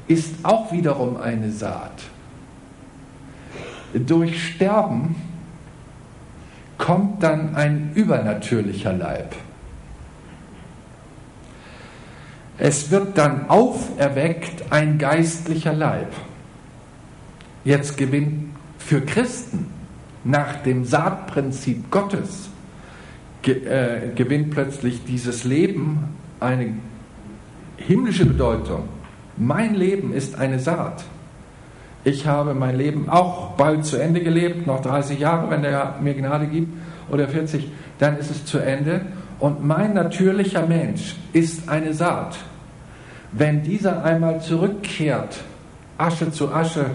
ist auch wiederum eine Saat. Durch Sterben kommt dann ein übernatürlicher Leib. Es wird dann auferweckt ein geistlicher Leib. Jetzt gewinnt für Christen nach dem Saatprinzip Gottes, äh, gewinnt plötzlich dieses Leben eine himmlische Bedeutung. Mein Leben ist eine Saat. Ich habe mein Leben auch bald zu Ende gelebt, noch 30 Jahre, wenn der mir Gnade gibt, oder 40, dann ist es zu Ende. Und mein natürlicher Mensch ist eine Saat. Wenn dieser einmal zurückkehrt, Asche zu Asche,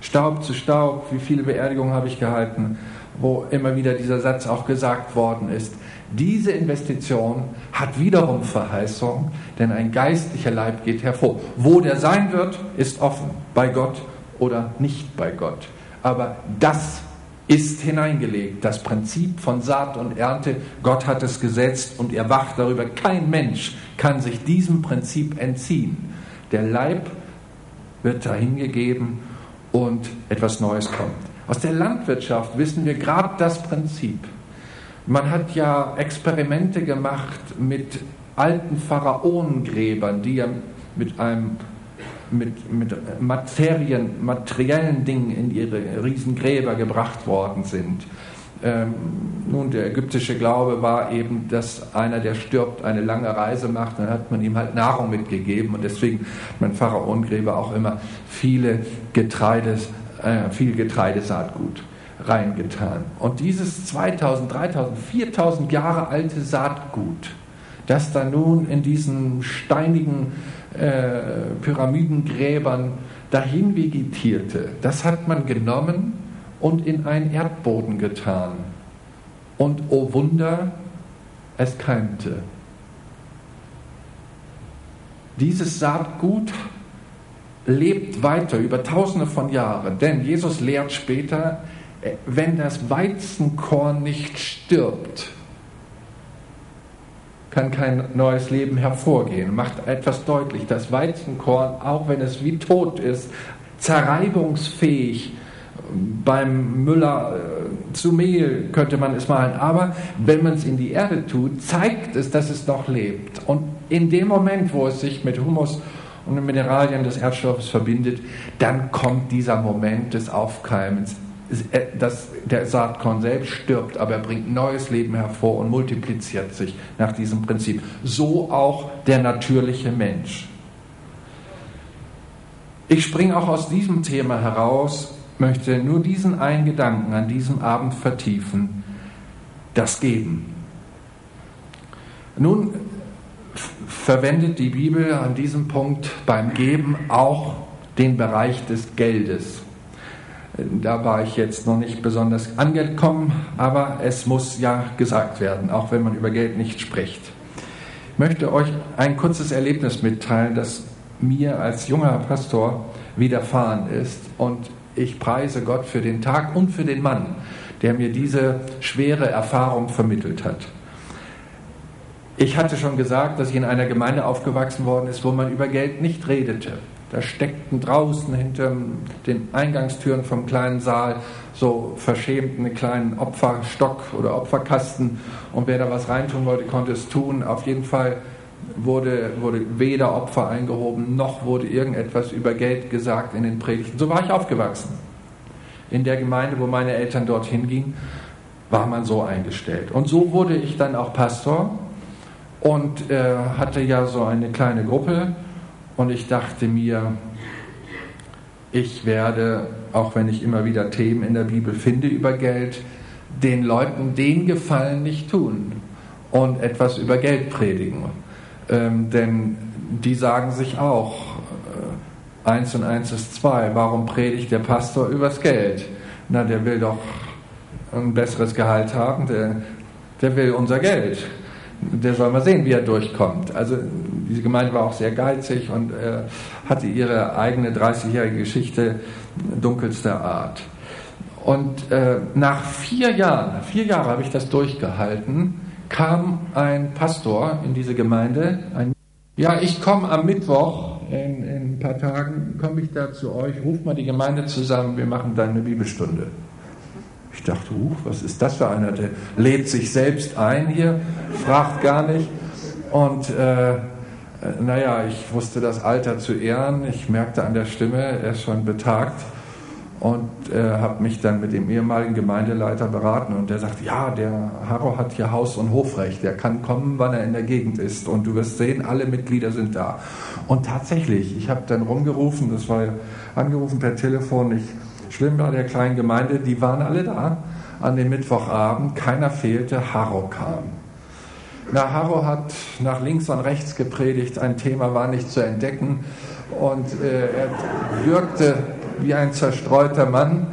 Staub zu Staub, wie viele Beerdigungen habe ich gehalten, wo immer wieder dieser Satz auch gesagt worden ist, diese Investition hat wiederum Verheißung, denn ein geistlicher Leib geht hervor. Wo der sein wird, ist offen, bei Gott oder nicht bei Gott. Aber das ist hineingelegt, das Prinzip von Saat und Ernte. Gott hat es gesetzt und er wacht darüber. Kein Mensch kann sich diesem Prinzip entziehen. Der Leib wird dahingegeben und etwas Neues kommt. Aus der Landwirtschaft wissen wir gerade das Prinzip. Man hat ja Experimente gemacht mit alten Pharaonengräbern, die ja mit einem mit, mit Materien, materiellen Dingen in ihre Riesengräber gebracht worden sind. Ähm, nun, der ägyptische Glaube war eben, dass einer, der stirbt, eine lange Reise macht, dann hat man ihm halt Nahrung mitgegeben und deswegen hat man Pharaonengräber auch immer viele Getreides, äh, viel Getreidesaatgut reingetan. Und dieses 2000, 3000, 4000 Jahre alte Saatgut, das da nun in diesen steinigen äh, Pyramidengräbern dahin vegetierte, das hat man genommen und in einen Erdboden getan. Und oh Wunder, es keimte. Dieses Saatgut lebt weiter über tausende von Jahren, denn Jesus lehrt später, äh, wenn das Weizenkorn nicht stirbt, kann kein neues Leben hervorgehen. Macht etwas deutlich, das Weizenkorn, auch wenn es wie tot ist, zerreibungsfähig, beim Müller äh, zu Mehl könnte man es malen. Aber wenn man es in die Erde tut, zeigt es, dass es noch lebt. Und in dem Moment, wo es sich mit Humus und den Mineralien des Erdstoffes verbindet, dann kommt dieser Moment des Aufkeimens. Äh, das, der Saatkorn selbst stirbt, aber er bringt neues Leben hervor und multipliziert sich nach diesem Prinzip. So auch der natürliche Mensch. Ich springe auch aus diesem Thema heraus, möchte nur diesen einen Gedanken an diesem Abend vertiefen, das Geben. Nun verwendet die Bibel an diesem Punkt beim Geben auch den Bereich des Geldes. Da war ich jetzt noch nicht besonders angekommen, aber es muss ja gesagt werden, auch wenn man über Geld nicht spricht. Ich möchte euch ein kurzes Erlebnis mitteilen, das mir als junger Pastor widerfahren ist. Und ich preise Gott für den Tag und für den Mann, der mir diese schwere Erfahrung vermittelt hat. Ich hatte schon gesagt, dass ich in einer Gemeinde aufgewachsen worden ist, wo man über Geld nicht redete. Da steckten draußen hinter den Eingangstüren vom kleinen Saal so verschämt einen kleinen Opferstock oder Opferkasten und wer da was reintun wollte, konnte es tun. Auf jeden Fall wurde, wurde weder Opfer eingehoben, noch wurde irgendetwas über Geld gesagt in den Predigten. So war ich aufgewachsen. In der Gemeinde, wo meine Eltern dorthin gingen, war man so eingestellt. Und so wurde ich dann auch Pastor und äh, hatte ja so eine kleine Gruppe und ich dachte mir, ich werde, auch wenn ich immer wieder Themen in der Bibel finde über Geld, den Leuten den Gefallen nicht tun und etwas über Geld predigen. Ähm, denn die sagen sich auch, äh, eins und eins ist zwei, warum predigt der Pastor übers Geld? Na, der will doch ein besseres Gehalt haben, der, der will unser Geld der soll mal sehen, wie er durchkommt. Also diese Gemeinde war auch sehr geizig und äh, hatte ihre eigene 30-jährige Geschichte dunkelster Art. Und äh, nach vier Jahren, vier Jahre habe ich das durchgehalten, kam ein Pastor in diese Gemeinde. Ein, ja, ich komme am Mittwoch, in, in ein paar Tagen, komme ich da zu euch, ruft mal die Gemeinde zusammen, wir machen dann eine Bibelstunde. Ich dachte, uh, was ist das für einer? Der lädt sich selbst ein hier, fragt gar nicht. Und äh, naja, ich wusste das Alter zu ehren. Ich merkte an der Stimme, er ist schon betagt. Und äh, habe mich dann mit dem ehemaligen Gemeindeleiter beraten. Und der sagt, ja, der Harro hat hier Haus- und Hofrecht. Der kann kommen, wann er in der Gegend ist. Und du wirst sehen, alle Mitglieder sind da. Und tatsächlich, ich habe dann rumgerufen, das war angerufen per Telefon, ich Schlimm war der kleinen Gemeinde, die waren alle da an dem Mittwochabend, keiner fehlte, Harro kam. Na, Harro hat nach links und rechts gepredigt, ein Thema war nicht zu entdecken und äh, er wirkte wie ein zerstreuter Mann.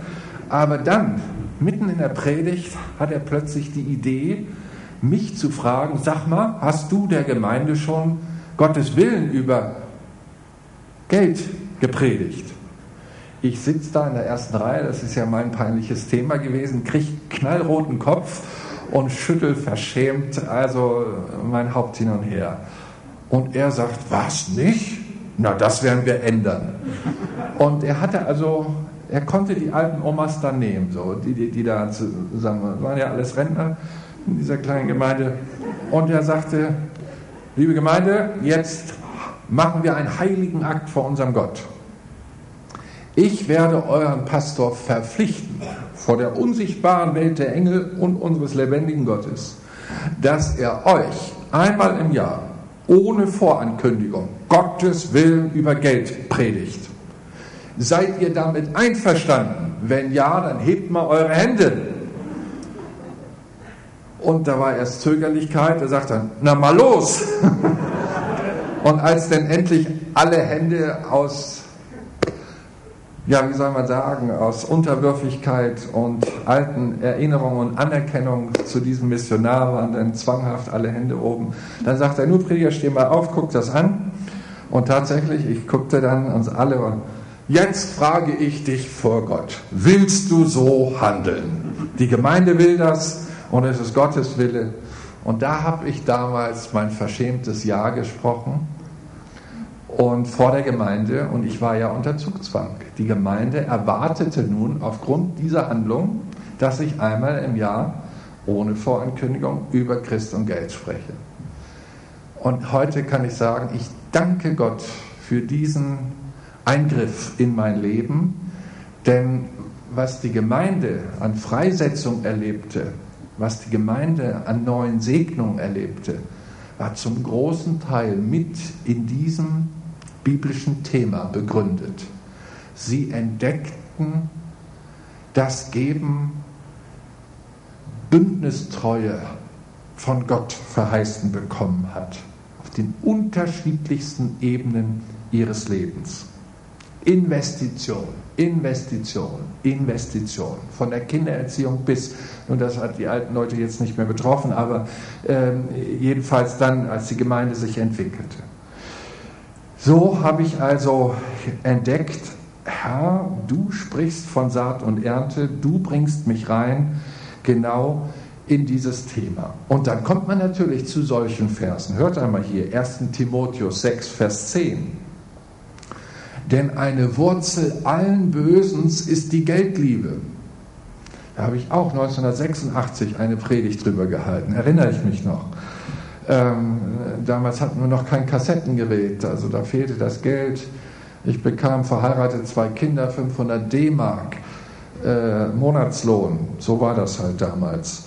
Aber dann, mitten in der Predigt, hat er plötzlich die Idee, mich zu fragen, sag mal, hast du der Gemeinde schon Gottes Willen über Geld gepredigt? Ich sitze da in der ersten Reihe, das ist ja mein peinliches Thema gewesen, kriege knallroten Kopf und schüttel verschämt also mein Haupt hin und her. Und er sagt, was nicht? Na, das werden wir ändern. Und er hatte also, er konnte die alten Omas dann nehmen, so, die, die, die da zusammen waren, ja alles Rentner in dieser kleinen Gemeinde. Und er sagte, liebe Gemeinde, jetzt machen wir einen heiligen Akt vor unserem Gott. Ich werde euren Pastor verpflichten vor der unsichtbaren Welt der Engel und unseres lebendigen Gottes, dass er euch einmal im Jahr ohne Vorankündigung Gottes Willen über Geld predigt. Seid ihr damit einverstanden? Wenn ja, dann hebt mal eure Hände. Und da war erst Zögerlichkeit, er sagt dann, na mal los. Und als dann endlich alle Hände aus ja, wie soll man sagen, aus Unterwürfigkeit und alten Erinnerungen und Anerkennung zu diesem Missionar waren dann zwanghaft alle Hände oben. Dann sagt er, nur Prediger, steh mal auf, guck das an. Und tatsächlich, ich guckte dann uns alle und jetzt frage ich dich vor Gott, willst du so handeln? Die Gemeinde will das und es ist Gottes Wille. Und da habe ich damals mein verschämtes Ja gesprochen und vor der Gemeinde und ich war ja unter Zugzwang. Die Gemeinde erwartete nun aufgrund dieser Handlung, dass ich einmal im Jahr ohne Vorankündigung über Christ und Geld spreche. Und heute kann ich sagen, ich danke Gott für diesen Eingriff in mein Leben, denn was die Gemeinde an Freisetzung erlebte, was die Gemeinde an neuen Segnungen erlebte, war zum großen Teil mit in diesem biblischen Thema begründet. Sie entdeckten das Geben Bündnistreue von Gott verheißen bekommen hat, auf den unterschiedlichsten Ebenen ihres Lebens. Investition, Investition, Investition. Von der Kindererziehung bis, und das hat die alten Leute jetzt nicht mehr betroffen, aber äh, jedenfalls dann, als die Gemeinde sich entwickelte. So habe ich also entdeckt, Herr, du sprichst von Saat und Ernte, du bringst mich rein, genau in dieses Thema. Und dann kommt man natürlich zu solchen Versen. Hört einmal hier, 1 Timotheus 6, Vers 10. Denn eine Wurzel allen Bösens ist die Geldliebe. Da habe ich auch 1986 eine Predigt drüber gehalten, erinnere ich mich noch. Ähm, damals hatten wir noch kein Kassettengerät, also da fehlte das Geld. Ich bekam verheiratet zwei Kinder, 500 D-Mark äh, Monatslohn. So war das halt damals.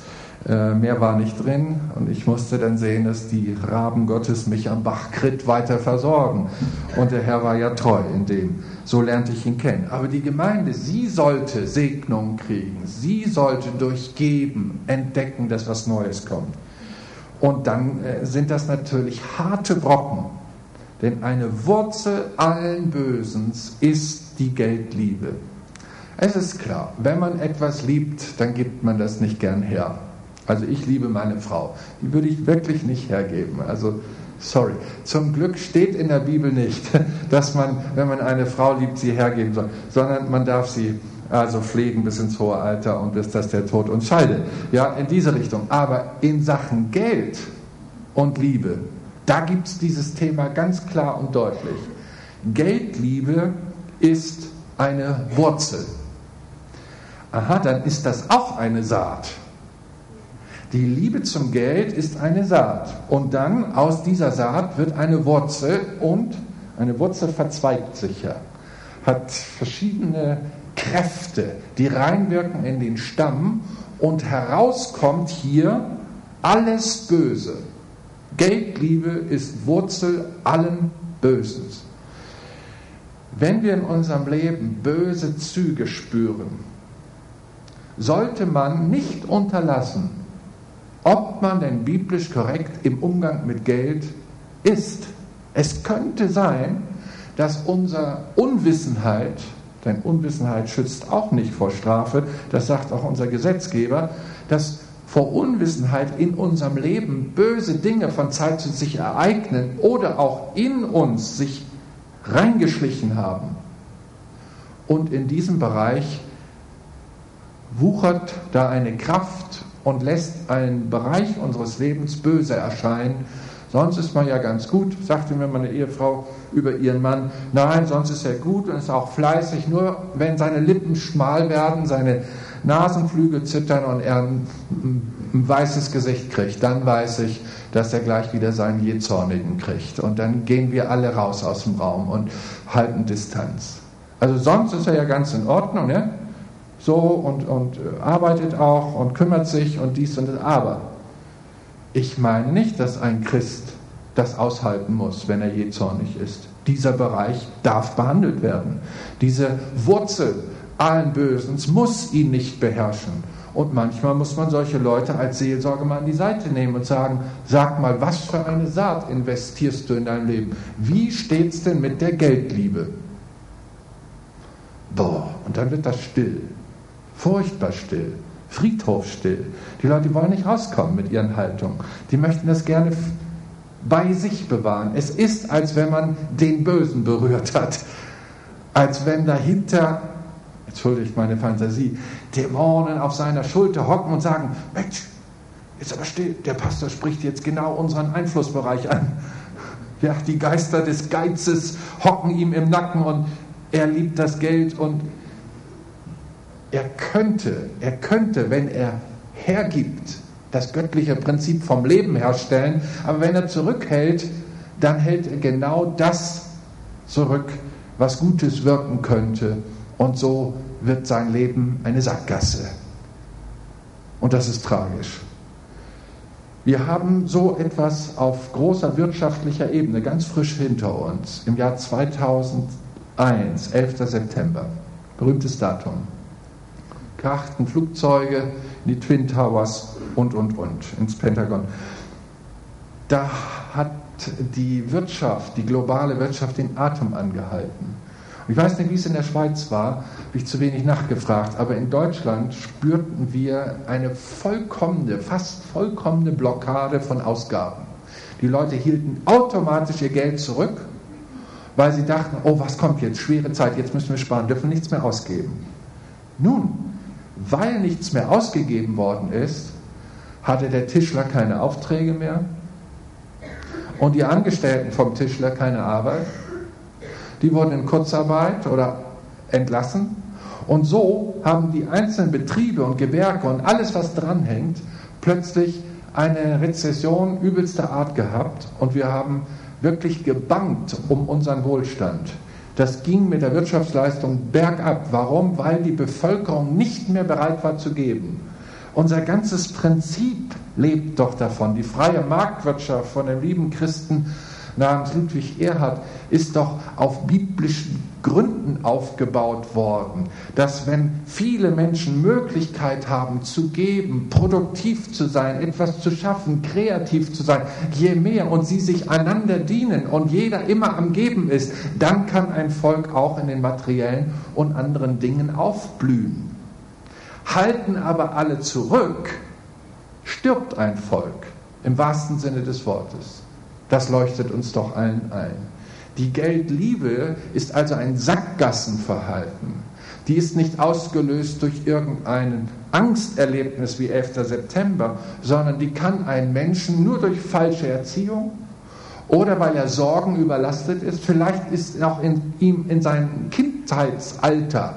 Äh, mehr war nicht drin und ich musste dann sehen, dass die Raben Gottes mich am Bach Krit weiter versorgen. Und der Herr war ja treu in dem. So lernte ich ihn kennen. Aber die Gemeinde, sie sollte Segnung kriegen. Sie sollte durch Geben entdecken, dass was Neues kommt. Und dann äh, sind das natürlich harte Brocken. Denn eine Wurzel allen Bösens ist die Geldliebe. Es ist klar, wenn man etwas liebt, dann gibt man das nicht gern her. Also ich liebe meine Frau. Die würde ich wirklich nicht hergeben. Also sorry. Zum Glück steht in der Bibel nicht, dass man, wenn man eine Frau liebt, sie hergeben soll, sondern man darf sie also pflegen bis ins hohe Alter und bis dass der Tod uns scheidet. Ja, in diese Richtung. Aber in Sachen Geld und Liebe, da gibt es dieses Thema ganz klar und deutlich. Geldliebe ist eine Wurzel. Aha, dann ist das auch eine Saat. Die Liebe zum Geld ist eine Saat. Und dann aus dieser Saat wird eine Wurzel und eine Wurzel verzweigt sich ja, hat verschiedene Kräfte, die reinwirken in den Stamm und herauskommt hier alles Böse. Geldliebe ist Wurzel allen Böses. Wenn wir in unserem Leben böse Züge spüren, sollte man nicht unterlassen, ob man denn biblisch korrekt im Umgang mit Geld ist. Es könnte sein, dass unsere Unwissenheit, denn Unwissenheit schützt auch nicht vor Strafe, das sagt auch unser Gesetzgeber, dass vor Unwissenheit in unserem Leben böse Dinge von Zeit zu sich ereignen oder auch in uns sich reingeschlichen haben. Und in diesem Bereich wuchert da eine Kraft und lässt einen Bereich unseres Lebens böse erscheinen. Sonst ist man ja ganz gut, sagte mir meine Ehefrau über ihren Mann. Nein, sonst ist er gut und ist auch fleißig. Nur wenn seine Lippen schmal werden, seine Nasenflügel zittern und er ein, weißes Gesicht kriegt, dann weiß ich, dass er gleich wieder seinen Jezornigen kriegt. Und dann gehen wir alle raus aus dem Raum und halten Distanz. Also sonst ist er ja ganz in Ordnung, ne? so und, und äh, arbeitet auch und kümmert sich und dies und das. Aber ich meine nicht, dass ein Christ das aushalten muss, wenn er je zornig ist. Dieser Bereich darf behandelt werden. Diese Wurzel allen Bösens muss ihn nicht beherrschen. Und manchmal muss man solche Leute als Seelsorge mal an die Seite nehmen und sagen, sag mal, was für eine Saat investierst du in dein Leben? Wie steht's denn mit der Geldliebe? Boah, und dann wird das still furchtbar still, friedhofstill. Die Leute wollen nicht rauskommen mit ihren Haltungen. Die möchten das gerne bei sich bewahren. Es ist, als wenn man den Bösen berührt hat. Als wenn dahinter, entschuldigt meine Fantasie, Dämonen auf seiner Schulter hocken und sagen, Mensch, jetzt aber still, der Pastor spricht jetzt genau unseren Einflussbereich an. Ja, die Geister des Geizes hocken ihm im Nacken und er liebt das Geld und er könnte, er könnte, wenn er hergibt, das göttliche Prinzip vom Leben herstellen, aber wenn er zurückhält, dann hält er genau das zurück, was Gutes wirken könnte. Und so wird sein Leben eine Sackgasse. Und das ist tragisch. Wir haben so etwas auf großer wirtschaftlicher Ebene ganz frisch hinter uns im Jahr 2001, 11. September. Berühmtes Datum krachten Flugzeuge in die Twin Towers und, und, und, ins Pentagon. Da hat die Wirtschaft, die globale Wirtschaft den Atem angehalten. Ich weiß nicht, wie es in der Schweiz war, habe ich zu wenig nachgefragt, aber in Deutschland spürten wir eine vollkommene, fast vollkommene Blockade von Ausgaben. Die Leute hielten automatisch ihr Geld zurück, weil sie dachten, oh, was kommt jetzt? Schwere Zeit, jetzt müssen wir sparen, dürfen nichts mehr ausgeben. Nun, weil nichts mehr ausgegeben worden ist, hatte der Tischler keine Aufträge mehr und die Angestellten vom Tischler keine Arbeit. Die wurden in Kurzarbeit oder entlassen. Und so haben die einzelnen Betriebe und Gewerke und alles, was dranhängt, plötzlich eine Rezession übelster Art gehabt und wir haben wirklich gebangt um unseren Wohlstand. Das ging mit der Wirtschaftsleistung bergab. Warum? Weil die Bevölkerung nicht mehr bereit war zu geben. Unser ganzes Prinzip lebt doch davon. Die freie Marktwirtschaft von dem lieben Christen namens Ludwig Erhard ist doch auf biblischen Gründen aufgebaut worden, dass wenn viele Menschen Möglichkeit haben zu geben, produktiv zu sein, etwas zu schaffen, kreativ zu sein, je mehr und sie sich einander dienen und jeder immer am Geben ist, dann kann ein Volk auch in den materiellen und anderen Dingen aufblühen. Halten aber alle zurück, stirbt ein Volk im wahrsten Sinne des Wortes. Das leuchtet uns doch allen ein. Die Geldliebe ist also ein Sackgassenverhalten. Die ist nicht ausgelöst durch irgendein Angsterlebnis wie 11. September, sondern die kann einen Menschen nur durch falsche Erziehung oder weil er Sorgen überlastet ist, vielleicht ist auch in ihm in seinem Kindheitsalter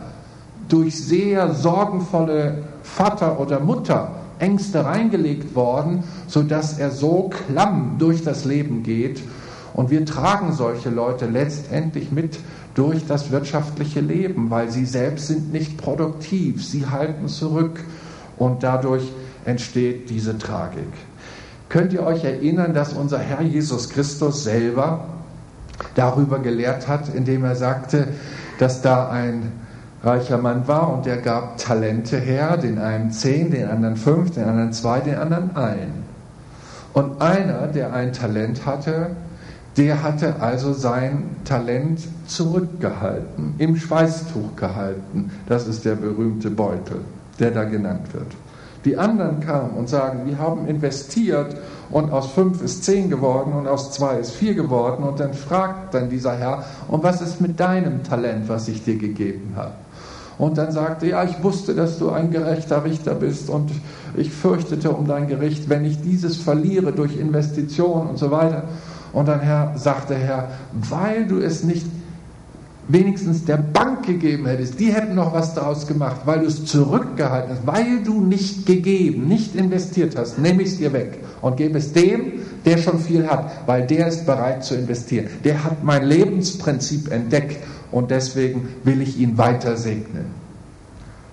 durch sehr sorgenvolle Vater oder Mutter Ängste reingelegt worden, sodass er so klamm durch das Leben geht. Und wir tragen solche Leute letztendlich mit durch das wirtschaftliche Leben, weil sie selbst sind nicht produktiv, sie halten zurück und dadurch entsteht diese Tragik. Könnt ihr euch erinnern, dass unser Herr Jesus Christus selber darüber gelehrt hat, indem er sagte, dass da ein reicher Mann war und der gab Talente her, den einen zehn, den anderen fünf, den anderen zwei, den anderen ein. Und einer, der ein Talent hatte, der hatte also sein Talent zurückgehalten, im Schweißtuch gehalten. Das ist der berühmte Beutel, der da genannt wird. Die anderen kamen und sagen, wir haben investiert und aus fünf ist zehn geworden und aus zwei ist vier geworden. Und dann fragt dann dieser Herr, und was ist mit deinem Talent, was ich dir gegeben habe? Und dann sagte, ja, ich wusste, dass du ein gerechter Richter bist und ich fürchtete um dein Gericht, wenn ich dieses verliere durch Investitionen und so weiter. Und dann Herr, sagte Herr, weil du es nicht wenigstens der Bank gegeben hättest, die hätten noch was daraus gemacht, weil du es zurückgehalten hast, weil du nicht gegeben, nicht investiert hast, nehme ich es dir weg und gebe es dem, der schon viel hat, weil der ist bereit zu investieren. Der hat mein Lebensprinzip entdeckt und deswegen will ich ihn weiter segnen.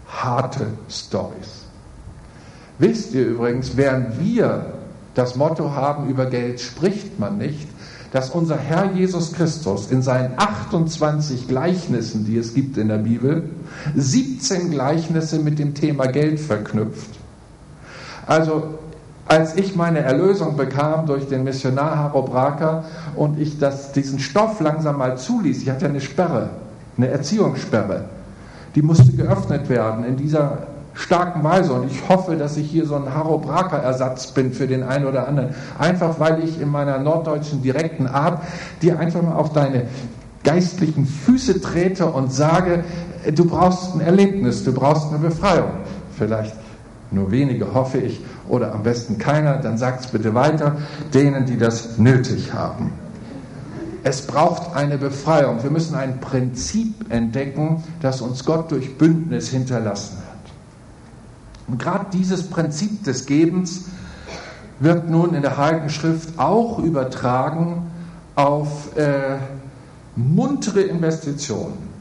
Harte Stories. Wisst ihr übrigens, während wir das Motto haben, über Geld spricht man nicht, dass unser Herr Jesus Christus in seinen 28 Gleichnissen, die es gibt in der Bibel, 17 Gleichnisse mit dem Thema Geld verknüpft. Also als ich meine Erlösung bekam durch den Missionar Haro Braka und ich das, diesen Stoff langsam mal zuließ, ich hatte eine Sperre, eine Erziehungssperre, die musste geöffnet werden in dieser starken Weise. Und ich hoffe, dass ich hier so ein Haro Braka Ersatz bin für den einen oder anderen. Einfach weil ich in meiner norddeutschen direkten Art dir einfach mal auf deine geistlichen Füße trete und sage, du brauchst ein Erlebnis, du brauchst eine Befreiung. Vielleicht nur wenige, hoffe ich, oder am besten keiner, dann sagt es bitte weiter, denen, die das nötig haben. Es braucht eine Befreiung. Wir müssen ein Prinzip entdecken, das uns Gott durch Bündnis hinterlassen hat. Und gerade dieses Prinzip des Gebens wird nun in der Heiligen Schrift auch übertragen auf äh, muntere Investitionen.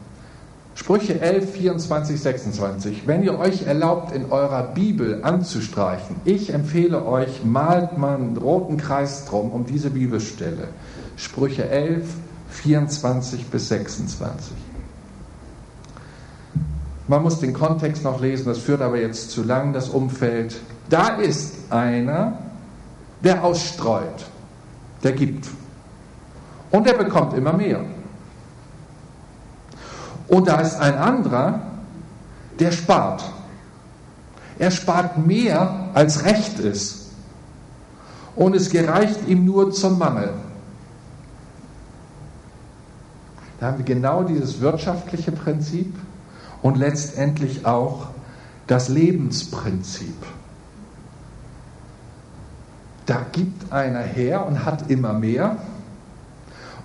Sprüche 11, 24, 26. Wenn ihr euch erlaubt, in eurer Bibel anzustreichen, ich empfehle euch, malt mal einen roten Kreis drum um diese Bibelstelle. Sprüche 11, 24 bis 26. Man muss den Kontext noch lesen, das führt aber jetzt zu lang, das Umfeld. Da ist einer, der ausstreut, der gibt. Und er bekommt immer mehr. Und da ist ein anderer, der spart. Er spart mehr, als recht ist. Und es gereicht ihm nur zum Mangel. Da haben wir genau dieses wirtschaftliche Prinzip und letztendlich auch das Lebensprinzip. Da gibt einer her und hat immer mehr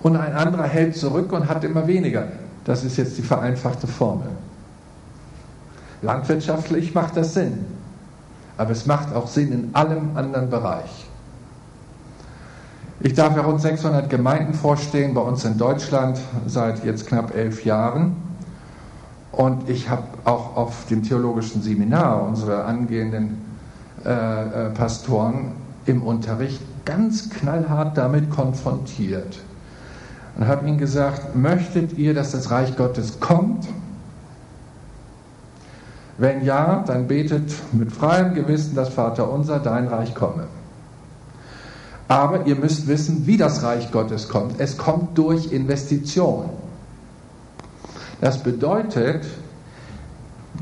und ein anderer hält zurück und hat immer weniger. Das ist jetzt die vereinfachte Formel. Landwirtschaftlich macht das Sinn, aber es macht auch Sinn in allem anderen Bereich. Ich darf ja rund 600 Gemeinden vorstehen bei uns in Deutschland seit jetzt knapp elf Jahren. Und ich habe auch auf dem theologischen Seminar unsere angehenden äh, äh, Pastoren im Unterricht ganz knallhart damit konfrontiert und habe ihnen gesagt, möchtet ihr, dass das Reich Gottes kommt? Wenn ja, dann betet mit freiem Gewissen das Vater unser, dein Reich komme. Aber ihr müsst wissen, wie das Reich Gottes kommt. Es kommt durch Investition. Das bedeutet,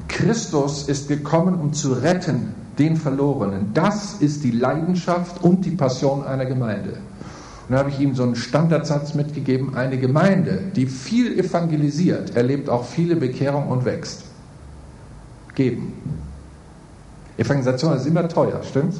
Christus ist gekommen, um zu retten den Verlorenen. Das ist die Leidenschaft und die Passion einer Gemeinde. Und da habe ich ihm so einen Standardsatz mitgegeben, eine Gemeinde, die viel evangelisiert, erlebt auch viele Bekehrungen und wächst. Geben. Evangelisation ist immer teuer, stimmt's?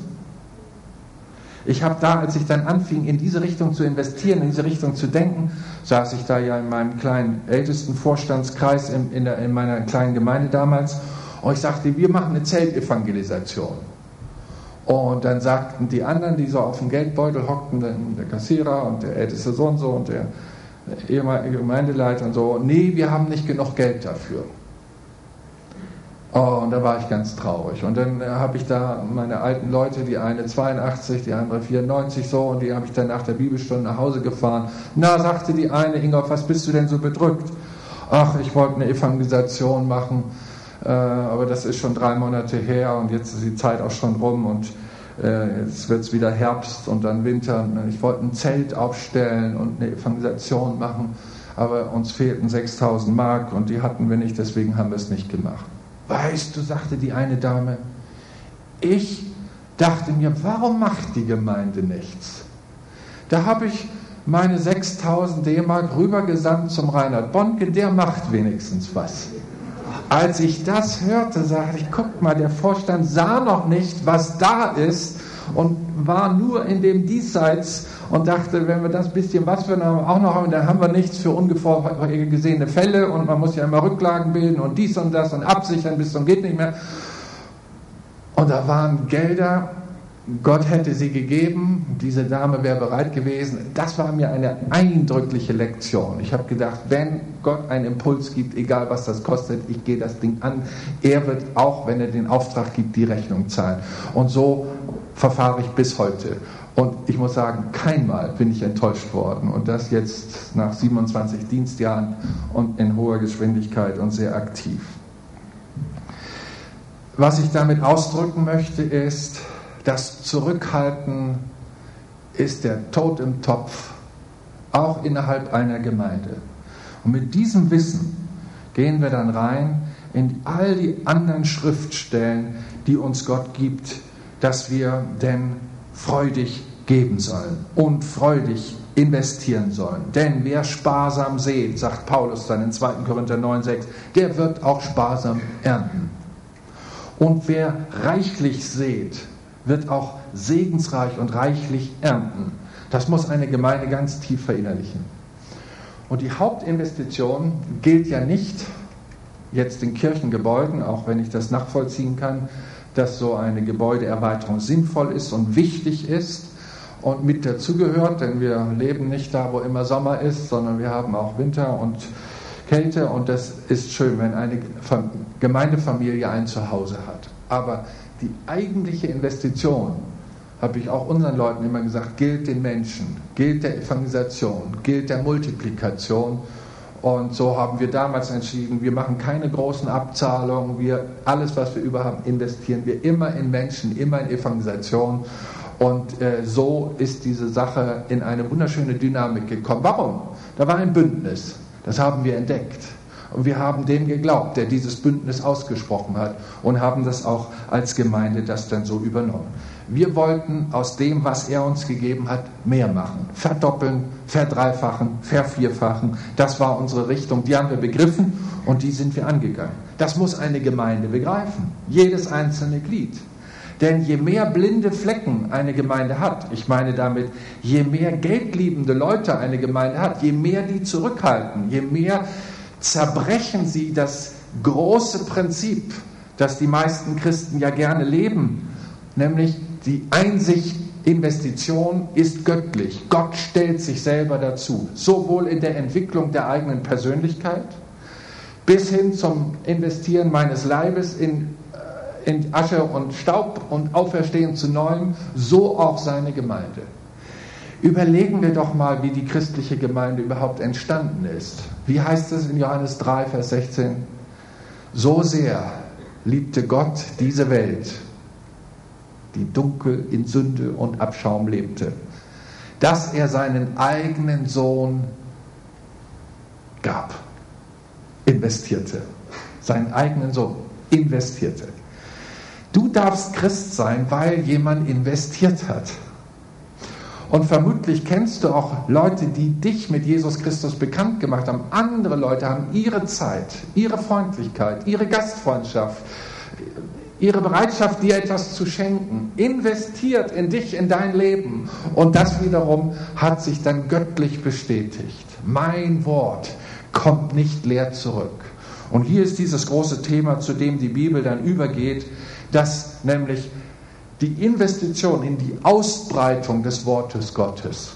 Ich habe da, als ich dann anfing, in diese Richtung zu investieren, in diese Richtung zu denken, saß ich da ja in meinem kleinen ältesten Vorstandskreis in, in, der, in meiner kleinen Gemeinde damals und ich sagte, wir machen eine Zeltevangelisation. Und dann sagten die anderen, die so auf dem Geldbeutel hockten, der Kassierer und der älteste Sohn so und der ehemalige Gemeindeleiter und so, nee, wir haben nicht genug Geld dafür. Oh, und da war ich ganz traurig. Und dann habe ich da meine alten Leute, die eine 82, die andere 94 so, und die habe ich dann nach der Bibelstunde nach Hause gefahren. Na, sagte die eine, Ingolf, was bist du denn so bedrückt? Ach, ich wollte eine Evangelisation machen aber das ist schon drei Monate her und jetzt ist die Zeit auch schon rum und äh, jetzt wird es wieder Herbst und dann Winter. Ich wollte ein Zelt aufstellen und eine Evangelisation machen, aber uns fehlten 6000 Mark und die hatten wir nicht, deswegen haben wir es nicht gemacht. Weißt du, sagte die eine Dame, ich dachte mir, warum macht die Gemeinde nichts? Da habe ich meine 6000 D-Mark rübergesandt zum Reinhard Bonke, der macht wenigstens was. Als ich das hörte, sagte ich, guck mal, der Vorstand sah noch nicht, was da ist und war nur in dem Diesseits und dachte, wenn wir das bisschen was wir auch noch haben, dann haben wir nichts für ungesehene Fälle und man muss ja immer Rücklagen bilden und dies und das und absichern bis zum geht nicht mehr. Und da waren Gelder Gott hätte sie gegeben, diese Dame wäre bereit gewesen. Das war mir eine eindrückliche Lektion. Ich habe gedacht, wenn Gott einen Impuls gibt, egal was das kostet, ich gehe das Ding an. Er wird auch, wenn er den Auftrag gibt, die Rechnung zahlen. Und so verfahre ich bis heute. Und ich muss sagen, keinmal bin ich enttäuscht worden. Und das jetzt nach 27 Dienstjahren und in hoher Geschwindigkeit und sehr aktiv. Was ich damit ausdrücken möchte, ist, das Zurückhalten ist der Tod im Topf, auch innerhalb einer Gemeinde. Und mit diesem Wissen gehen wir dann rein in all die anderen Schriftstellen, die uns Gott gibt, dass wir denn freudig geben sollen und freudig investieren sollen. Denn wer sparsam sät, sagt Paulus dann in 2. Korinther 9,6, der wird auch sparsam ernten. Und wer reichlich sät, wird auch segensreich und reichlich ernten. Das muss eine Gemeinde ganz tief verinnerlichen. Und die Hauptinvestition gilt ja nicht jetzt in Kirchengebäuden, auch wenn ich das nachvollziehen kann, dass so eine Gebäudeerweiterung sinnvoll ist und wichtig ist und mit dazugehört, denn wir leben nicht da, wo immer Sommer ist, sondern wir haben auch Winter und Kälte und das ist schön, wenn eine Gemeindefamilie ein Zuhause hat. Aber die eigentliche Investition, habe ich auch unseren Leuten immer gesagt, gilt den Menschen, gilt der Evangelisation, gilt der Multiplikation. Und so haben wir damals entschieden, wir machen keine großen Abzahlungen, wir, alles, was wir überhaupt investieren wir immer in Menschen, immer in Evangelisation. Und äh, so ist diese Sache in eine wunderschöne Dynamik gekommen. Warum? Da war ein Bündnis, das haben wir entdeckt. Und wir haben dem geglaubt, der dieses Bündnis ausgesprochen hat und haben das auch als Gemeinde das dann so übernommen. Wir wollten aus dem, was er uns gegeben hat, mehr machen. Verdoppeln, verdreifachen, vervierfachen. Das war unsere Richtung. Die haben wir begriffen und die sind wir angegangen. Das muss eine Gemeinde begreifen. Jedes einzelne Glied. Denn je mehr blinde Flecken eine Gemeinde hat, ich meine damit, je mehr geldliebende Leute eine Gemeinde hat, je mehr die zurückhalten, je mehr zerbrechen sie das große Prinzip, das die meisten Christen ja gerne leben, nämlich die Einsicht, Investition ist göttlich. Gott stellt sich selber dazu, sowohl in der Entwicklung der eigenen Persönlichkeit bis hin zum Investieren meines Leibes in, äh, in Asche und Staub und Auferstehen zu Neuem, so auch seine Gemeinde. Überlegen wir doch mal, wie die christliche Gemeinde überhaupt entstanden ist. Wie heißt es in Johannes 3, Vers 16? So sehr liebte Gott diese Welt, die dunkel in Sünde und Abschaum lebte, dass er seinen eigenen Sohn gab, investierte. Seinen eigenen Sohn investierte. Du darfst Christ sein, weil jemand investiert hat. Und vermutlich kennst du auch Leute, die dich mit Jesus Christus bekannt gemacht haben. Andere Leute haben ihre Zeit, ihre Freundlichkeit, ihre Gastfreundschaft, ihre Bereitschaft, dir etwas zu schenken, investiert in dich, in dein Leben. Und das wiederum hat sich dann göttlich bestätigt. Mein Wort kommt nicht leer zurück. Und hier ist dieses große Thema, zu dem die Bibel dann übergeht, dass nämlich die Investition in die Ausbreitung des Wortes Gottes,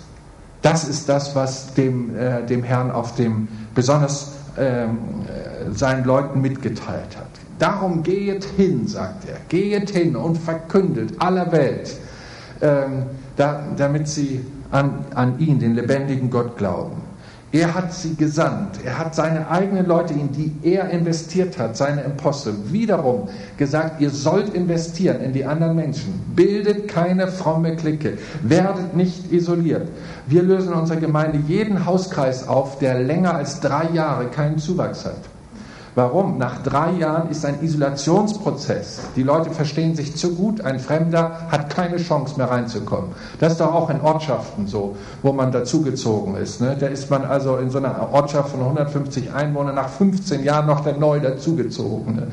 das ist das, was dem, äh, dem Herrn auf dem besonders ähm, äh, seinen Leuten mitgeteilt hat. Darum gehet hin, sagt er, gehet hin und verkündet aller Welt, ähm, da, damit sie an, an ihn, den lebendigen Gott, glauben. Er hat sie gesandt. Er hat seine eigenen Leute, in die er investiert hat, seine Apostel, wiederum gesagt, ihr sollt investieren in die anderen Menschen. Bildet keine fromme Clique. Werdet nicht isoliert. Wir lösen in unserer Gemeinde jeden Hauskreis auf, der länger als drei Jahre keinen Zuwachs hat. Warum? Nach drei Jahren ist ein Isolationsprozess. Die Leute verstehen sich zu gut. Ein Fremder hat keine Chance mehr reinzukommen. Das ist doch auch in Ortschaften so, wo man dazugezogen ist. Ne? Da ist man also in so einer Ortschaft von 150 Einwohnern nach 15 Jahren noch der neu dazugezogene.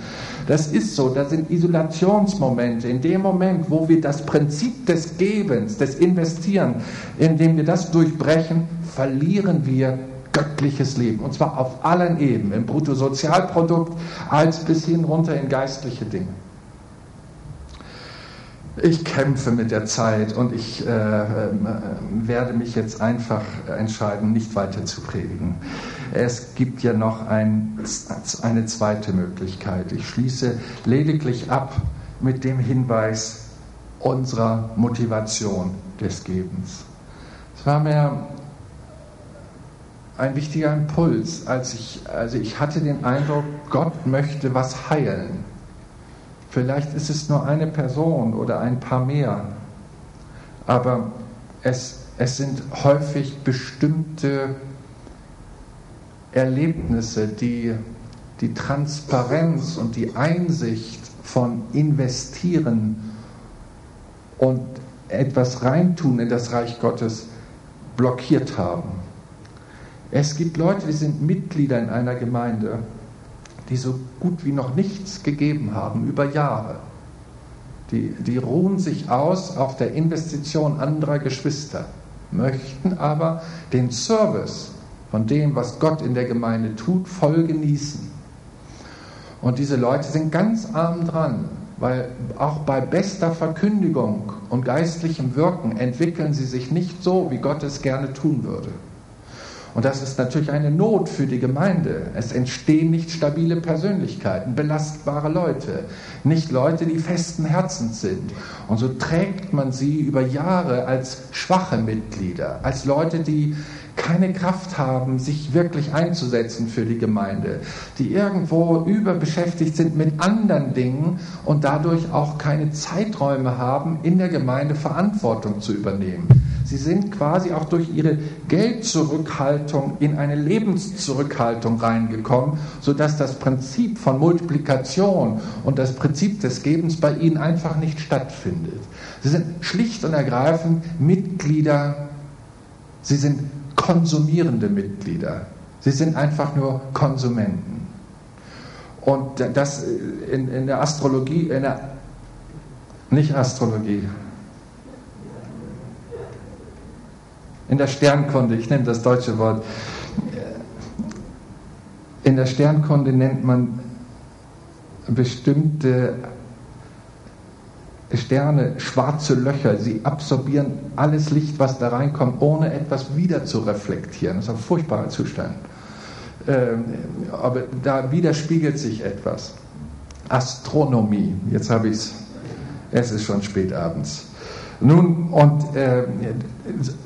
Das ist so. Das sind Isolationsmomente. In dem Moment, wo wir das Prinzip des Gebens, des Investieren, indem wir das durchbrechen, verlieren wir göttliches Leben. Und zwar auf allen Ebenen, im Bruttosozialprodukt als bis hin runter in geistliche Dinge. Ich kämpfe mit der Zeit und ich äh, äh, werde mich jetzt einfach entscheiden, nicht weiter zu predigen. Es gibt ja noch ein, eine zweite Möglichkeit. Ich schließe lediglich ab mit dem Hinweis unserer Motivation des Gebens. Es war mir ein wichtiger Impuls, als ich, also ich hatte den Eindruck, Gott möchte was heilen. Vielleicht ist es nur eine Person oder ein paar mehr, aber es, es sind häufig bestimmte Erlebnisse, die die Transparenz und die Einsicht von investieren und etwas reintun in das Reich Gottes blockiert haben. Es gibt Leute, die sind Mitglieder in einer Gemeinde, die so gut wie noch nichts gegeben haben über Jahre. Die, die ruhen sich aus auf der Investition anderer Geschwister, möchten aber den Service von dem, was Gott in der Gemeinde tut, voll genießen. Und diese Leute sind ganz arm dran, weil auch bei bester Verkündigung und geistlichem Wirken entwickeln sie sich nicht so, wie Gott es gerne tun würde. Und das ist natürlich eine Not für die Gemeinde. Es entstehen nicht stabile Persönlichkeiten, belastbare Leute, nicht Leute, die festen Herzens sind. Und so trägt man sie über Jahre als schwache Mitglieder, als Leute, die keine Kraft haben, sich wirklich einzusetzen für die Gemeinde, die irgendwo überbeschäftigt sind mit anderen Dingen und dadurch auch keine Zeiträume haben, in der Gemeinde Verantwortung zu übernehmen. Sie sind quasi auch durch ihre Geldzurückhaltung in eine Lebenszurückhaltung reingekommen, sodass das Prinzip von Multiplikation und das Prinzip des Gebens bei ihnen einfach nicht stattfindet. Sie sind schlicht und ergreifend Mitglieder, sie sind konsumierende Mitglieder. Sie sind einfach nur Konsumenten. Und das in, in der Astrologie, in der, nicht Astrologie, in der Sternkunde, ich nenne das deutsche Wort, in der Sternkunde nennt man bestimmte Sterne schwarze Löcher. Sie absorbieren alles Licht, was da reinkommt, ohne etwas wieder zu reflektieren. Das ist ein furchtbarer Zustand. Ähm, aber da widerspiegelt sich etwas. Astronomie, jetzt habe ich es, es ist schon spät abends. Nun, und äh,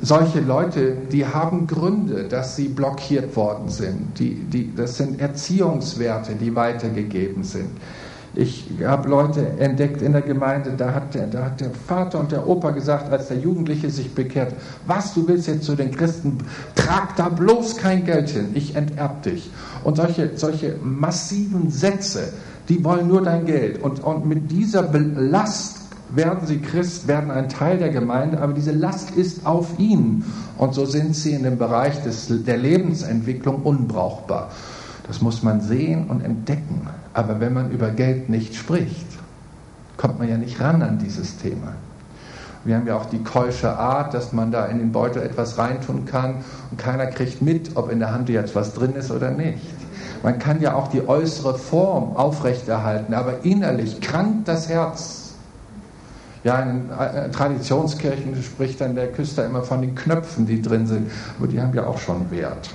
solche Leute, die haben Gründe, dass sie blockiert worden sind. Die, die, das sind Erziehungswerte, die weitergegeben sind. Ich habe Leute entdeckt in der Gemeinde, da hat, der, da hat der Vater und der Opa gesagt, als der Jugendliche sich bekehrt, was, du willst jetzt zu den Christen, trag da bloß kein Geld hin, ich enterb dich. Und solche, solche massiven Sätze, die wollen nur dein Geld. Und, und mit dieser Last werden sie Christ, werden ein Teil der Gemeinde, aber diese Last ist auf ihnen. Und so sind sie in dem Bereich des, der Lebensentwicklung unbrauchbar. Das muss man sehen und entdecken. Aber wenn man über Geld nicht spricht, kommt man ja nicht ran an dieses Thema. Wir haben ja auch die keusche Art, dass man da in den Beutel etwas reintun kann und keiner kriegt mit, ob in der Hand jetzt was drin ist oder nicht. Man kann ja auch die äußere Form aufrechterhalten, aber innerlich krankt das Herz. Ja, in äh, Traditionskirchen spricht dann der Küster immer von den Knöpfen, die drin sind, aber die haben ja auch schon Wert.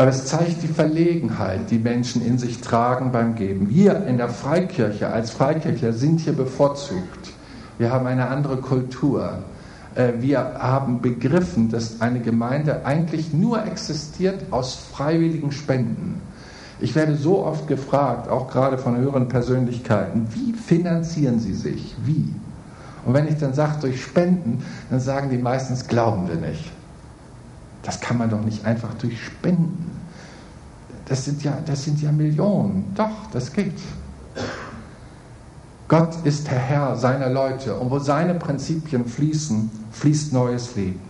Aber es zeigt die Verlegenheit, die Menschen in sich tragen beim Geben. Wir in der Freikirche als Freikirchler sind hier bevorzugt. Wir haben eine andere Kultur. Äh, wir haben begriffen, dass eine Gemeinde eigentlich nur existiert aus freiwilligen Spenden. Ich werde so oft gefragt, auch gerade von höheren Persönlichkeiten, wie finanzieren sie sich? Wie? Und wenn ich dann sage, durch Spenden, dann sagen die meistens, glauben wir nicht. Das kann man doch nicht einfach durch Spenden. Das sind ja, das sind ja Millionen. Doch, das geht. Gott ist der Herr seiner Leute und wo seine Prinzipien fließen, fließt neues Leben.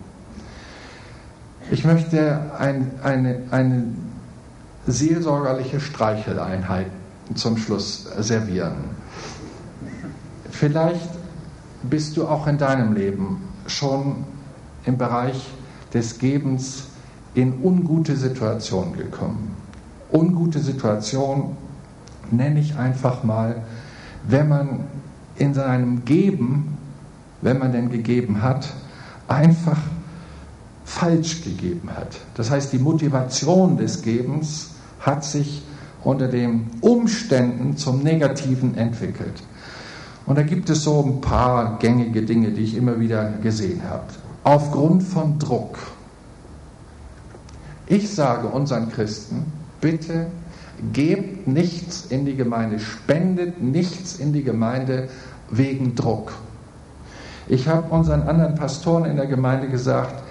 Ich möchte ein, eine, eine seelsorgerliche Streicheleinheit zum Schluss servieren. Vielleicht bist du auch in deinem Leben schon im Bereich des Gebens in ungute Situationen gekommen. Ungute Situation nenne ich einfach mal, wenn man in seinem Geben, wenn man denn gegeben hat, einfach falsch gegeben hat. Das heißt, die Motivation des Gebens hat sich unter den Umständen zum Negativen entwickelt. Und da gibt es so ein paar gängige Dinge, die ich immer wieder gesehen habe aufgrund von Druck. Ich sage unseren Christen, bitte gebt nichts in die Gemeinde, spendet nichts in die Gemeinde wegen Druck. Ich habe unseren anderen Pastoren in der Gemeinde gesagt,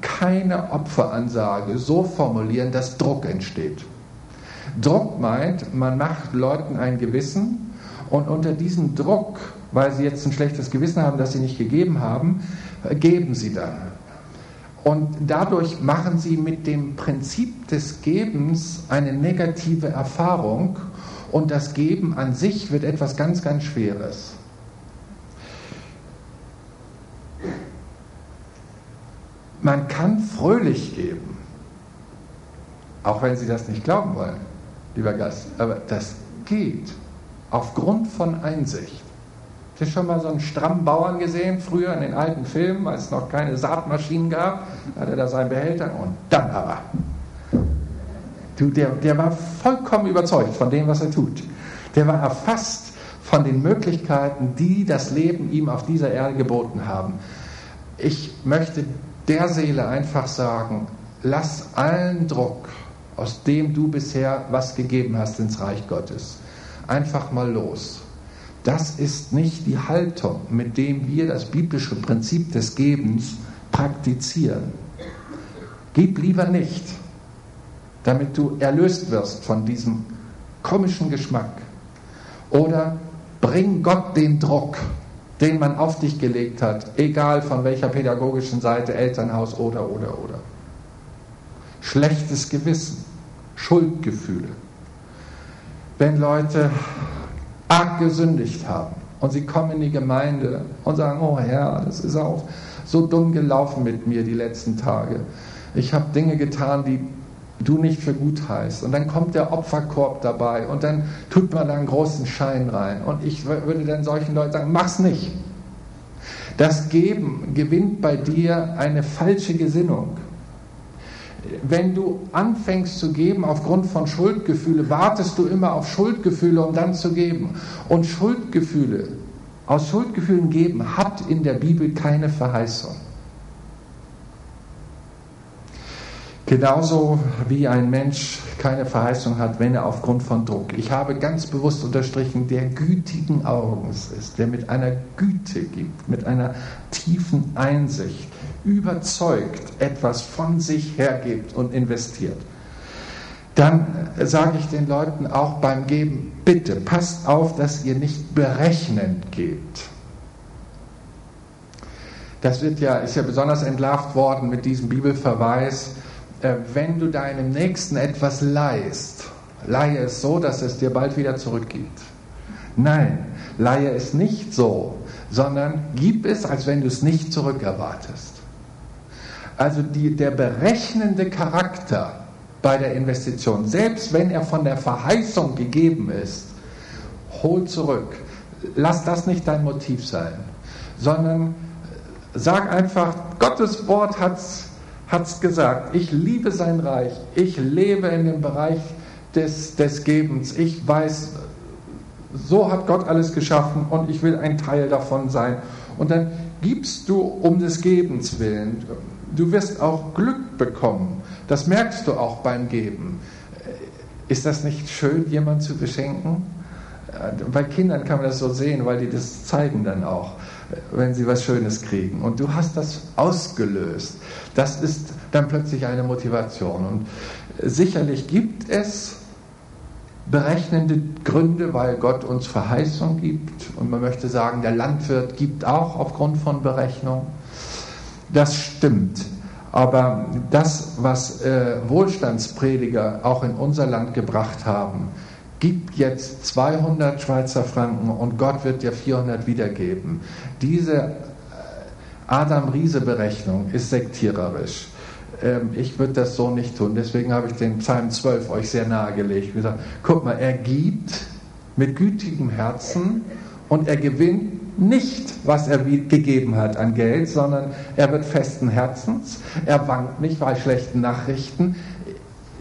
keine Opferansage so formulieren, dass Druck entsteht. Druck meint, man macht Leuten ein Gewissen und unter diesem Druck, weil sie jetzt ein schlechtes Gewissen haben, das sie nicht gegeben haben, geben sie dann. Und dadurch machen sie mit dem Prinzip des Gebens eine negative Erfahrung und das Geben an sich wird etwas ganz, ganz Schweres. Man kann fröhlich geben, auch wenn Sie das nicht glauben wollen, lieber Gast, aber das geht aufgrund von Einsicht. Hast du schon mal so einen strammen Bauern gesehen, früher in den alten Filmen, als es noch keine Saatmaschinen gab? Hat er da seinen Behälter und dann aber. Du, der, der war vollkommen überzeugt von dem, was er tut. Der war erfasst von den Möglichkeiten, die das Leben ihm auf dieser Erde geboten haben. Ich möchte der Seele einfach sagen, lass allen Druck, aus dem du bisher was gegeben hast ins Reich Gottes, einfach mal los Das ist nicht die Haltung, mit dem wir das biblische Prinzip des Gebens praktizieren. Gib lieber nicht, damit du erlöst wirst von diesem komischen Geschmack. Oder bring Gott den Druck, den man auf dich gelegt hat, egal von welcher pädagogischen Seite, Elternhaus oder, oder, oder. Schlechtes Gewissen, Schuldgefühle. Wenn Leute arg gesündigt haben und sie kommen in die Gemeinde und sagen, oh Herr, das ist auch so dumm gelaufen mit mir die letzten Tage. Ich habe Dinge getan, die du nicht für gut heißt. Und dann kommt der Opferkorb dabei und dann tut man da einen großen Schein rein. Und ich würde dann solchen Leuten sagen, mach's nicht. Das Geben gewinnt bei dir eine falsche Gesinnung. Wenn du anfängst zu geben aufgrund von Schuldgefühle, wartest du immer auf Schuldgefühle, um dann zu geben. Und Schuldgefühle, aus Schuldgefühlen geben, hat in der Bibel keine Verheißung. Genauso wie ein Mensch keine Verheißung hat, wenn er aufgrund von Druck, ich habe ganz bewusst unterstrichen, der gütigen Augens ist, der mit einer Güte gibt, mit einer tiefen Einsicht, überzeugt etwas von sich hergibt und investiert. Dann sage ich den Leuten auch beim Geben, bitte passt auf, dass ihr nicht berechnend gebt. Das wird ja, ist ja besonders entlarvt worden mit diesem Bibelverweis, äh, wenn du deinem Nächsten etwas leihst, leihe es so, dass es dir bald wieder zurückgibt. Nein, leihe es nicht so, sondern gib es, als wenn du es nicht zurückerwartest. Also die, der berechnende Charakter bei der Investition, selbst wenn er von der Verheißung gegeben ist, hol zurück. Lass das nicht dein Motiv sein, sondern sag einfach, Gottes Wort hat es hat es gesagt, ich liebe sein Reich, ich lebe in dem Bereich des, des Gebens, ich weiß, so hat Gott alles geschaffen und ich will ein Teil davon sein. Und dann gibst du um des Gebens willen. Du wirst auch Glück bekommen. Das merkst du auch beim Geben. Ist das nicht schön, jemand zu beschenken? Bei Kindern kann man das so sehen, weil die das zeigen dann auch wenn sie was Schönes kriegen. Und du hast das ausgelöst. Das ist dann plötzlich eine Motivation. Und sicherlich gibt es berechnende Gründe, weil Gott uns Verheißung gibt. Und man möchte sagen, der Landwirt gibt auch aufgrund von Berechnung. Das stimmt. Aber das, was äh, Wohlstandsprediger auch in unser Land gebracht haben, gib jetzt 200 Schweizer Franken und Gott wird dir 400 wiedergeben. Diese äh, Adam-Riese-Berechnung ist sektiererisch. Ähm, ich würde das so nicht tun. Deswegen habe ich den Psalm 12 euch sehr nahegelegt. Gesagt, guck mal, er gibt mit gütigem Herzen und er gewinnt nicht, was er gegeben hat an Geld, sondern er wird festen Herzens, er wankt nicht bei schlechten Nachrichten,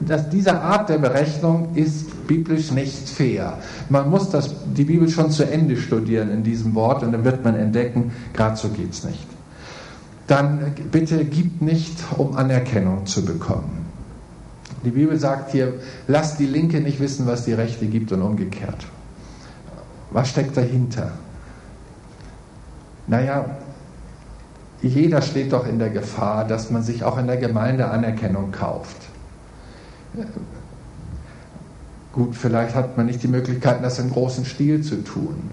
dass diese Art der Berechnung ist biblisch nicht fair. Man muss das, die Bibel schon zu Ende studieren in diesem Wort und dann wird man entdecken, gerade so geht es nicht. Dann bitte gib nicht, um Anerkennung zu bekommen. Die Bibel sagt hier, lass die Linke nicht wissen, was die Rechte gibt und umgekehrt. Was steckt dahinter? Naja, jeder steht doch in der Gefahr, dass man sich auch in der Gemeinde Anerkennung kauft. Gut, vielleicht hat man nicht die Möglichkeit, das im großen Stil zu tun.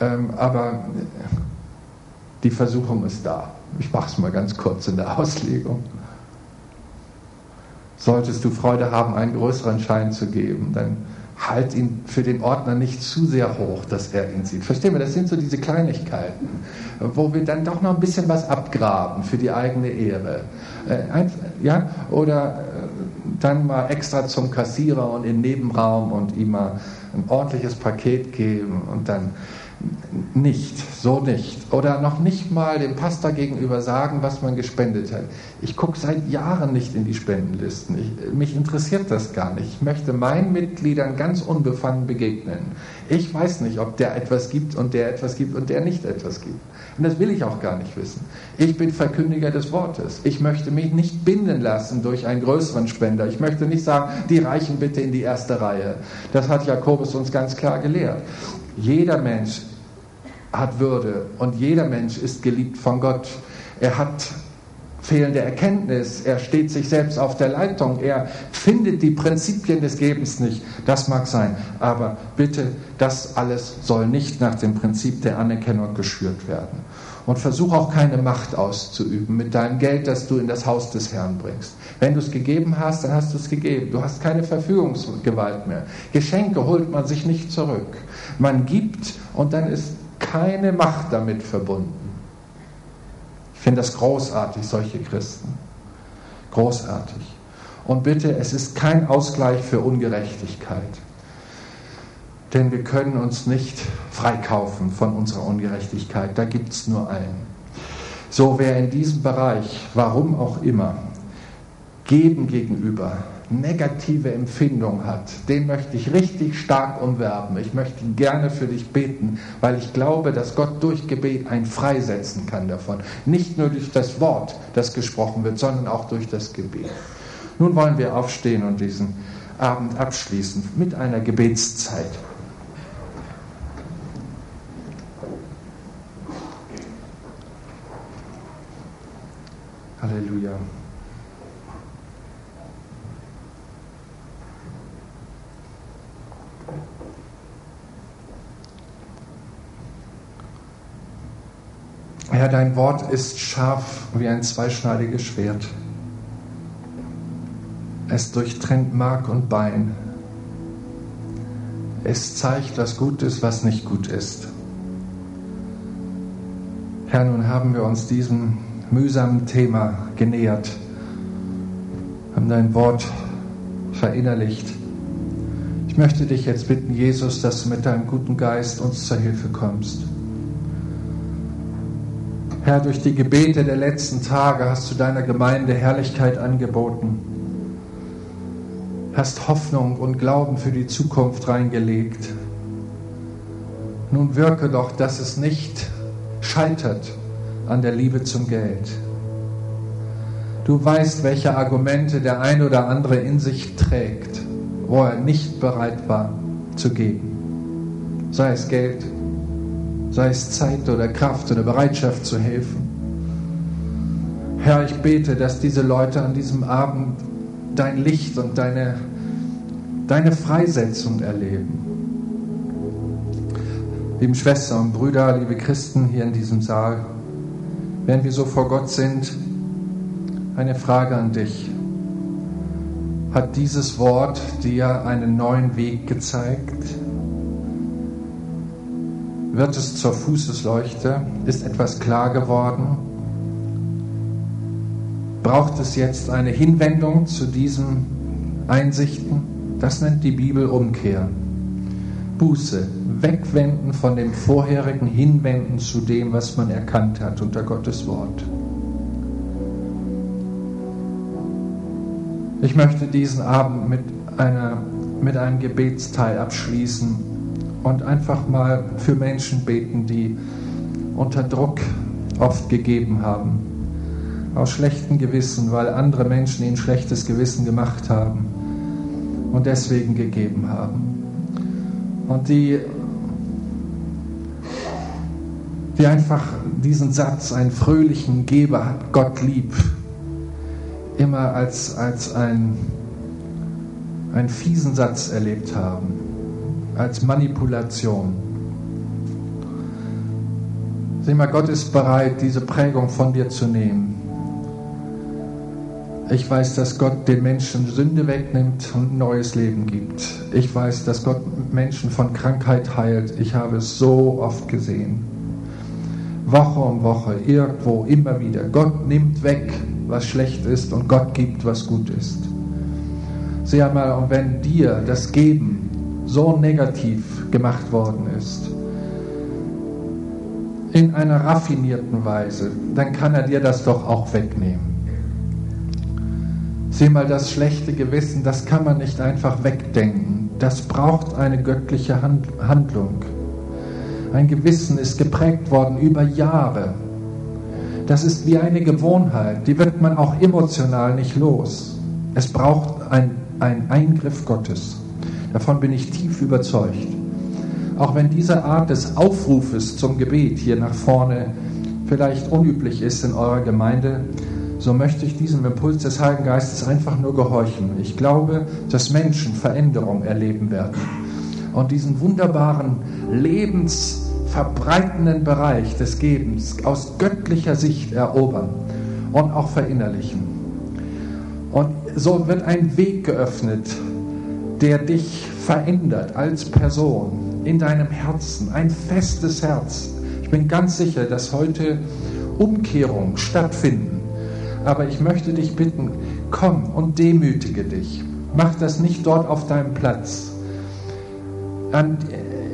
Ähm, aber die Versuchung ist da. Ich mache es mal ganz kurz in der Auslegung. Solltest du Freude haben, einen größeren Schein zu geben, dann halt ihn für den Ordner nicht zu sehr hoch, dass er ihn sieht. Verstehen wir, das sind so diese Kleinigkeiten, wo wir dann doch noch ein bisschen was abgraben für die eigene Ehre. Äh, ja, oder äh, dann mal extra zum Kassierer und den Nebenraum und ihm mal ein ordentliches Paket geben und dann nicht, so nicht. Oder noch nicht mal dem Pastor gegenüber sagen, was man gespendet hat. Ich gucke seit Jahren nicht in die Spendenlisten. Ich, mich interessiert das gar nicht. Ich möchte meinen Mitgliedern ganz unbefangen begegnen. Ich weiß nicht, ob der etwas gibt und der etwas gibt und der nicht etwas gibt. Und das will ich auch gar nicht wissen. Ich bin Verkündiger des Wortes. Ich möchte mich nicht binden lassen durch einen größeren Spender. Ich möchte nicht sagen, die Reichen bitte in die erste Reihe. Das hat Jakobus uns ganz klar gelehrt. Jeder Mensch hat Würde und jeder Mensch ist geliebt von Gott. Er hat fehlende Erkenntnis, er steht sich selbst auf der Leitung, er findet die Prinzipien des Gebens nicht. Das mag sein, aber bitte, das alles soll nicht nach dem Prinzip der Anerkennung geschürt werden. Und versuch auch keine Macht auszuüben mit deinem Geld, das du in das Haus des Herrn bringst. Wenn du es gegeben hast, dann hast du es gegeben. Du hast keine Verfügungsgewalt mehr. Geschenke holt man sich nicht zurück. Man gibt und dann ist keine Macht damit verbunden. Ich finde das großartig, solche Christen. Großartig. Und bitte, es ist kein Ausgleich für Ungerechtigkeit. Denn wir können uns nicht freikaufen von unserer Ungerechtigkeit. Da gibt es nur einen. So, wer in diesem Bereich, warum auch immer, Geben gegenüber negative Empfindung hat, den möchte ich richtig stark umwerben. Ich möchte gerne für dich beten, weil ich glaube, dass Gott durch Gebet ein freisetzen kann davon. Nicht nur durch das Wort, das gesprochen wird, sondern auch durch das Gebet. Nun wollen wir aufstehen und diesen Abend abschließen mit einer Gebetszeit. Halleluja. Herr, dein Wort ist scharf wie ein zweischneidiges Schwert. Es durchtrennt Mark und Bein. Es zeigt, was gut ist, was nicht gut ist. Herr, nun haben wir uns diesem mühsamen Thema genähert, haben dein Wort verinnerlicht. Ich möchte dich jetzt bitten, Jesus, dass du mit deinem guten Geist uns zur Hilfe kommst. Herr, durch die Gebete der letzten Tage hast du deiner Gemeinde Herrlichkeit angeboten, hast Hoffnung und Glauben für die Zukunft reingelegt. Nun wirke doch, dass es nicht scheitert an der Liebe zum Geld. Du weißt, welche Argumente der ein oder andere in sich trägt, wo er nicht bereit war zu geben. Sei es Geld, sei es Zeit oder Kraft oder Bereitschaft zu helfen. Herr, ich bete, dass diese Leute an diesem Abend dein Licht und deine, deine Freisetzung erleben. Liebe Schwestern und Brüder, liebe Christen hier in diesem Saal, während wir so vor Gott sind, eine Frage an dich. Hat dieses Wort dir einen neuen Weg gezeigt? wird es zur Fußesleuchte? Ist etwas klar geworden? Braucht es jetzt eine Hinwendung zu diesen Einsichten? Das nennt die Bibel Umkehr. Buße, wegwenden von dem vorherigen, hinwenden zu dem, was man erkannt hat unter Gottes Wort. Ich möchte diesen Abend mit, einer, mit einem Gebetsteil abschließen, und einfach mal für Menschen beten, die unter Druck oft gegeben haben, aus schlechtem Gewissen, weil andere Menschen ihnen schlechtes Gewissen gemacht haben und deswegen gegeben haben. Und die, die einfach diesen Satz, einen fröhlichen Geber hat Gott lieb, immer als, als ein, einen fiesen Satz erlebt haben als Manipulation. Sieh mal, Gott ist bereit, diese Prägung von dir zu nehmen. Ich weiß, dass Gott den Menschen Sünde wegnimmt und ein neues Leben gibt. Ich weiß, dass Gott Menschen von Krankheit heilt. Ich habe es so oft gesehen. Woche um Woche, irgendwo, immer wieder. Gott nimmt weg, was schlecht ist und Gott gibt, was gut ist. Sieh einmal, und wenn dir das Geben so negativ gemacht worden ist, in einer raffinierten Weise, dann kann er dir das doch auch wegnehmen. Sieh mal, das schlechte Gewissen, das kann man nicht einfach wegdenken. Das braucht eine göttliche Handlung. Ein Gewissen ist geprägt worden über Jahre. Das ist wie eine Gewohnheit, die wird man auch emotional nicht los. Es braucht einen Eingriff Gottes. Davon bin ich tief überzeugt. auch wenn diese Art des Aufrufes zum Gebet hier nach vorne vielleicht unüblich ist in eurer Gemeinde, so möchte ich diesem Impuls des Heiligen Geistes einfach nur gehorchen. Ich glaube, dass Menschen Veränderung erleben werden und diesen wunderbaren lebensverbreitenden Bereich des Gebens aus göttlicher Sicht erobern und auch verinnerlichen. Und so wird ein Weg geöffnet, der dich verändert als Person in deinem Herzen, ein festes Herz. Ich bin ganz sicher, dass heute Umkehrungen stattfinden. Aber ich möchte dich bitten, komm und demütige dich. Mach das nicht dort auf deinem Platz. Und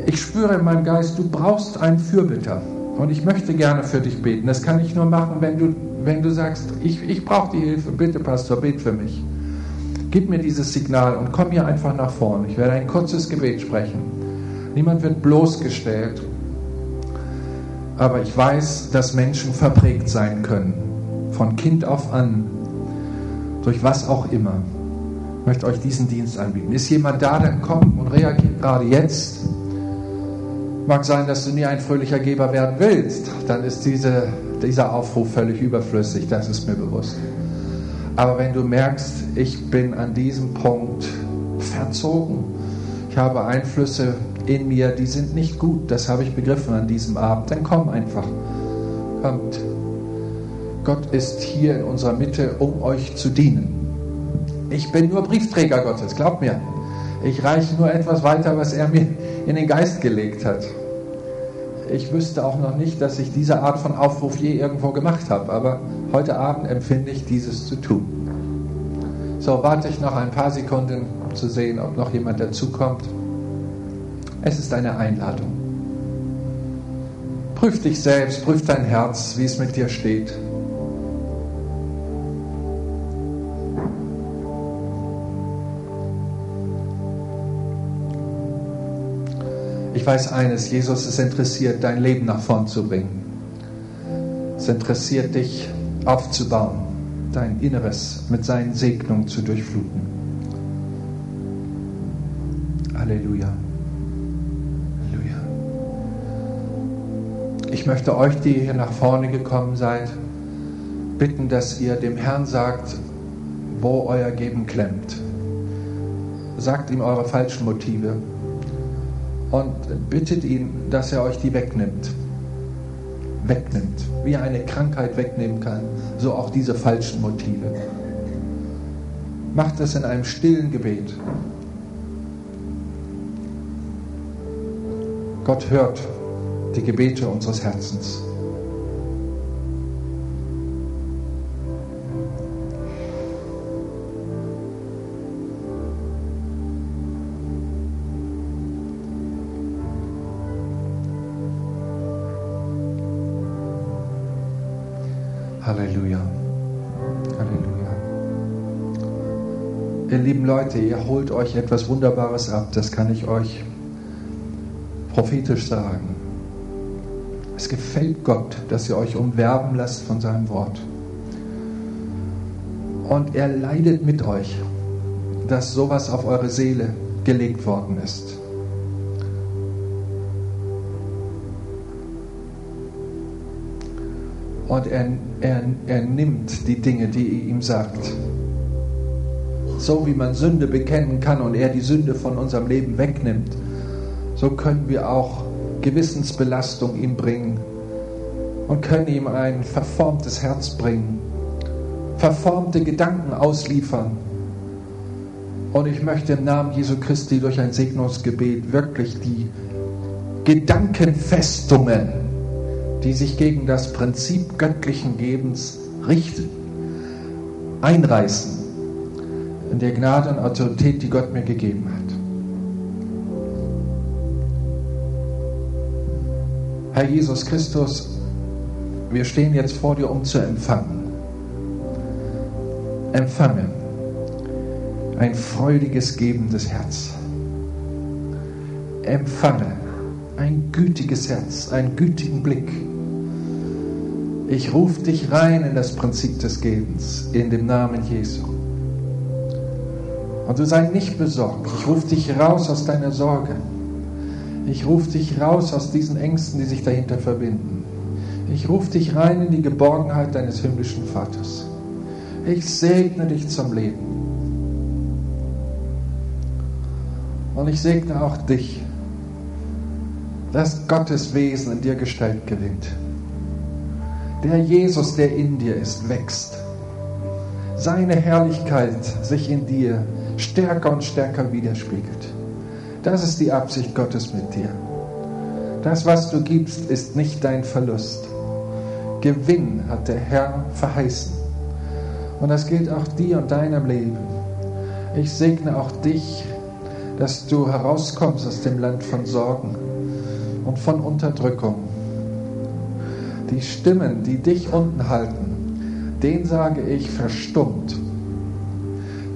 ich spüre in meinem Geist, du brauchst einen Fürbitter. Und ich möchte gerne für dich beten. Das kann ich nur machen, wenn du, wenn du sagst, ich, ich brauche die Hilfe. Bitte, Pastor, bet für mich. Gib mir dieses Signal und komm hier einfach nach vorne. Ich werde ein kurzes Gebet sprechen. Niemand wird bloßgestellt. Aber ich weiß, dass Menschen verprägt sein können. Von Kind auf an. Durch was auch immer. Möchte euch diesen Dienst anbieten. Ist jemand da, dann kommt und reagiert gerade jetzt. Mag sein, dass du nie ein fröhlicher Geber werden willst. Dann ist diese, dieser Aufruf völlig überflüssig. Das ist mir bewusst. Aber wenn du merkst, ich bin an diesem Punkt verzogen, ich habe Einflüsse in mir, die sind nicht gut, das habe ich begriffen an diesem Abend, dann komm einfach. Kommt. Gott ist hier in unserer Mitte, um euch zu dienen. Ich bin nur Briefträger Gottes, glaubt mir. Ich reiche nur etwas weiter, was er mir in den Geist gelegt hat. Ich wüsste auch noch nicht, dass ich diese Art von Aufruf je irgendwo gemacht habe, aber heute Abend empfinde ich dieses zu tun. So warte ich noch ein paar Sekunden, um zu sehen, ob noch jemand dazukommt. Es ist eine Einladung. Prüf dich selbst, prüf dein Herz, wie es mit dir steht. Ich weiß eines, Jesus ist interessiert, dein Leben nach vorn zu bringen. Es interessiert dich aufzubauen, dein Inneres mit seinen Segnungen zu durchfluten. Halleluja. Halleluja. Ich möchte euch, die hier nach vorne gekommen seid, bitten, dass ihr dem Herrn sagt, wo euer Geben klemmt. Sagt ihm eure falschen Motive und bittet ihn, dass er euch die wegnimmt. Wegnimmt. Wie er eine Krankheit wegnehmen kann, so auch diese falschen Motive. Macht das in einem stillen Gebet. Gott hört die Gebete unseres Herzens. Lieben Leute, ihr holt euch etwas Wunderbares ab, das kann ich euch prophetisch sagen. Es gefällt Gott, dass ihr euch umwerben lasst von seinem Wort. Und er leidet mit euch, dass sowas auf eure Seele gelegt worden ist. Und er, er, er nimmt die Dinge, die ihr ihm sagt. So wie man Sünde bekennen kann und er die Sünde von unserem Leben wegnimmt, so können wir auch Gewissensbelastung ihm bringen und können ihm ein verformtes Herz bringen, verformte Gedanken ausliefern. Und ich möchte im Namen Jesu Christi durch ein Segnungsgebet wirklich die Gedankenfestungen die sich gegen das Prinzip göttlichen Gebens richten, einreißen in der Gnade und Autorität, die Gott mir gegeben hat. Herr Jesus Christus, wir stehen jetzt vor dir, um zu empfangen. Empfange ein freudiges, gebendes Herz. Empfange ein gütiges Herz, einen gütigen Blick ich rufe dich rein in das Prinzip des Gebens, in dem Namen Jesu. Und du sei nicht besorgt. Ich rufe dich raus aus deiner Sorge. Ich rufe dich raus aus diesen Ängsten, die sich dahinter verbinden. Ich rufe dich rein in die Geborgenheit deines himmlischen Vaters. Ich segne dich zum Leben. Und ich segne auch dich, dass Gottes Wesen in dir Gestalt gewinnt. Der Jesus, der in dir ist, wächst. Seine Herrlichkeit sich in dir stärker und stärker widerspiegelt. Das ist die Absicht Gottes mit dir. Das, was du gibst, ist nicht dein Verlust. Gewinn hat der Herr verheißen. Und das gilt auch dir und deinem Leben. Ich segne auch dich, dass du herauskommst aus dem Land von Sorgen und von Unterdrückung. Die Stimmen, die dich unten halten, den sage ich verstummt.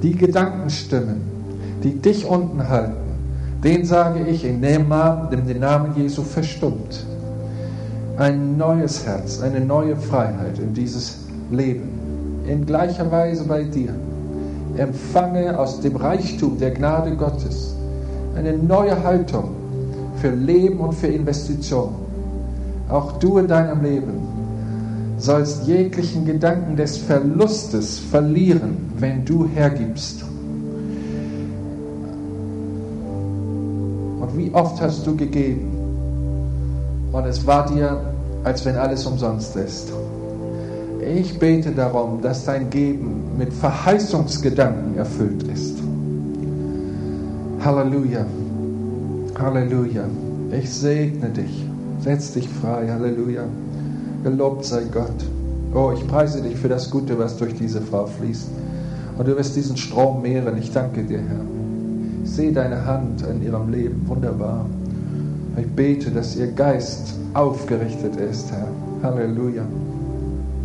Die Gedankenstimmen, die dich unten halten, den sage ich in dem Namen, in dem Namen Jesu verstummt. Ein neues Herz, eine neue Freiheit in dieses Leben in gleicher Weise bei dir. Empfange aus dem Reichtum der Gnade Gottes eine neue Haltung für Leben und für Investition. Auch du in deinem Leben sollst jeglichen Gedanken des Verlustes verlieren, wenn du hergibst. Und wie oft hast du gegeben? Und es war dir, als wenn alles umsonst ist. Ich bete darum, dass dein Geben mit Verheißungsgedanken erfüllt ist. Halleluja. Halleluja. Ich segne dich. Setz dich frei. Halleluja. Gelobt sei Gott. Oh, ich preise dich für das Gute, was durch diese Frau fließt. Und du wirst diesen Strom mehren. Ich danke dir, Herr. Ich sehe deine Hand in ihrem Leben. Wunderbar. Ich bete, dass ihr Geist aufgerichtet ist, Herr. Halleluja.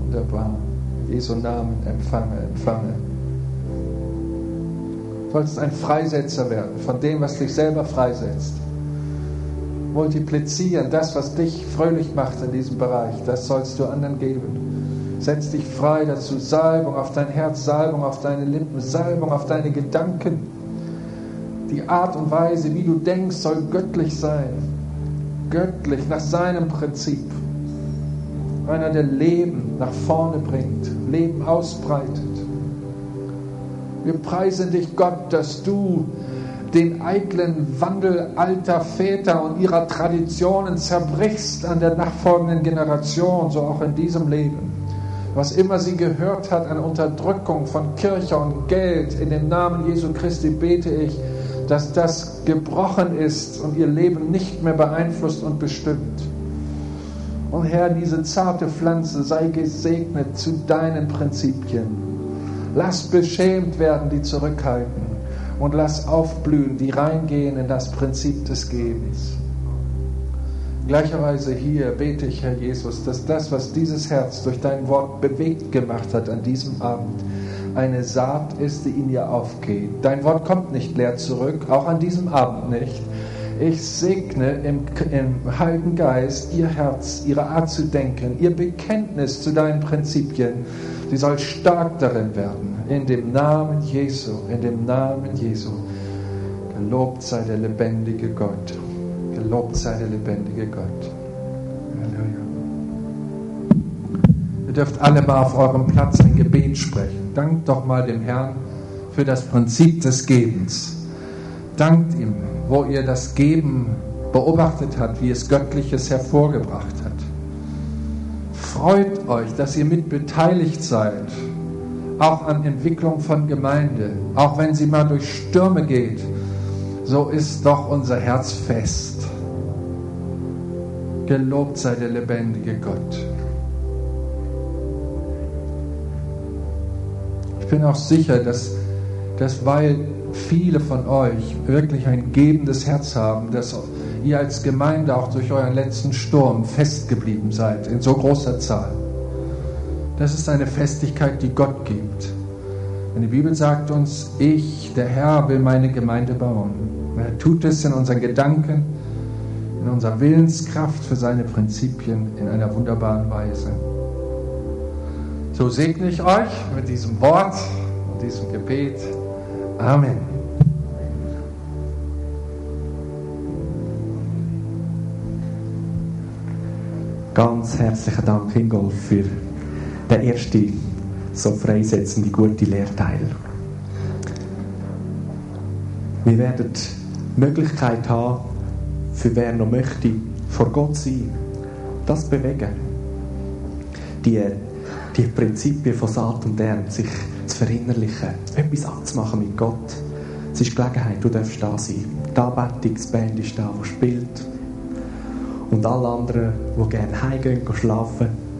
Wunderbar. Jesu Namen empfange, empfange. Du sollst ein Freisetzer werden von dem, was dich selber freisetzt. Multiplizieren, das, was dich fröhlich macht in diesem Bereich, das sollst du anderen geben. Setz dich frei dazu. Salbung auf dein Herz, Salbung auf deine Lippen, Salbung auf deine Gedanken. Die Art und Weise, wie du denkst, soll göttlich sein. Göttlich, nach seinem Prinzip einer, der Leben nach vorne bringt, Leben ausbreitet. Wir preisen dich, Gott, dass du den eitlen Wandel alter Väter und ihrer Traditionen zerbrichst an der nachfolgenden Generation, so auch in diesem Leben. Was immer sie gehört hat an Unterdrückung von Kirche und Geld, in dem Namen Jesu Christi bete ich, dass das gebrochen ist und ihr Leben nicht mehr beeinflusst und bestimmt. Und Herr, diese zarte Pflanze sei gesegnet zu deinen Prinzipien. Lass beschämt werden, die zurückhalten. Und lass aufblühen, die reingehen in das Prinzip des Gebens. Gleicherweise hier bete ich, Herr Jesus, dass das, was dieses Herz durch dein Wort bewegt gemacht hat an diesem Abend, eine Saat ist, die in ihr aufgeht. Dein Wort kommt nicht leer zurück, auch an diesem Abend nicht. Ich segne im, im Heiligen Geist ihr Herz, ihre Art zu denken, ihr Bekenntnis zu deinen Prinzipien. Sie soll stark darin werden. In dem Namen Jesu, in dem Namen Jesu. Gelobt sei der lebendige Gott. Gelobt sei der lebendige Gott. Halleluja. Ihr dürft alle mal auf eurem Platz ein Gebet sprechen. Dankt doch mal dem Herrn für das Prinzip des Gebens. Dankt ihm wo ihr das Geben beobachtet habt, wie es Göttliches hervorgebracht hat. Freut euch, dass ihr mit beteiligt seid, auch an Entwicklung von Gemeinde, auch wenn sie mal durch Stürme geht, so ist doch unser Herz fest. Gelobt sei der lebendige Gott. Ich bin auch sicher, dass, dass weil viele von euch wirklich ein gebendes Herz haben, dass ihr als Gemeinde auch durch euren letzten Sturm festgeblieben seid, in so großer Zahl. Das ist eine Festigkeit, die Gott gibt. Denn die Bibel sagt uns, ich, der Herr, will meine Gemeinde bauen. er tut es in unseren Gedanken, in unserer Willenskraft für seine Prinzipien in einer wunderbaren Weise. So segne ich euch mit diesem Wort und diesem Gebet. Amen. Ganz herzlichen Dank, Ingolf, für den ersten so freisetzende, gute Lehrteil. Wir werden die Möglichkeit haben, für wer noch möchte, vor Gott sein, das bewegen. Die, die Prinzipien von Saat und Ernte, sich zu verinnerlichen, etwas anzumachen mit Gott. Es ist Gelegenheit, du darfst da sein. Die Anbetungsband ist da, die spielt. Und alle anderen, die gerne heimgehen, schlafen,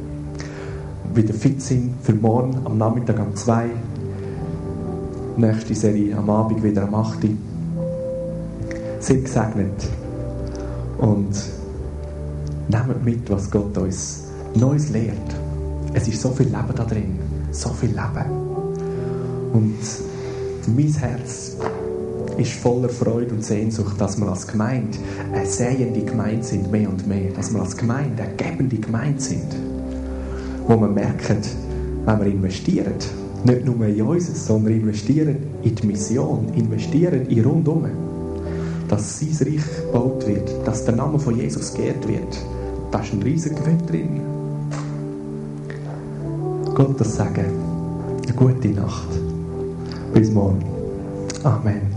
wieder fit sind für morgen am Nachmittag um 2. Nächste Serie am Abend wieder am 8. Seid gesegnet und nehmt mit, was Gott uns Neues lehrt. Es ist so viel Leben da drin. So viel Leben. Und mein Herz ist voller Freude und Sehnsucht, dass wir als Gemeinde eine sehende Gemeinde sind, mehr und mehr. Dass wir als Gemeinde eine gebende Gemeinde sind. Wo wir merken, wenn wir investieren, nicht nur in uns, sondern investieren in die Mission, investieren in rundum, dass sein Reich gebaut wird, dass der Name von Jesus geehrt wird. Da ist ein riesiger Gewinn drin. Gott das sagen. Eine gute Nacht. Bis morgen. Amen.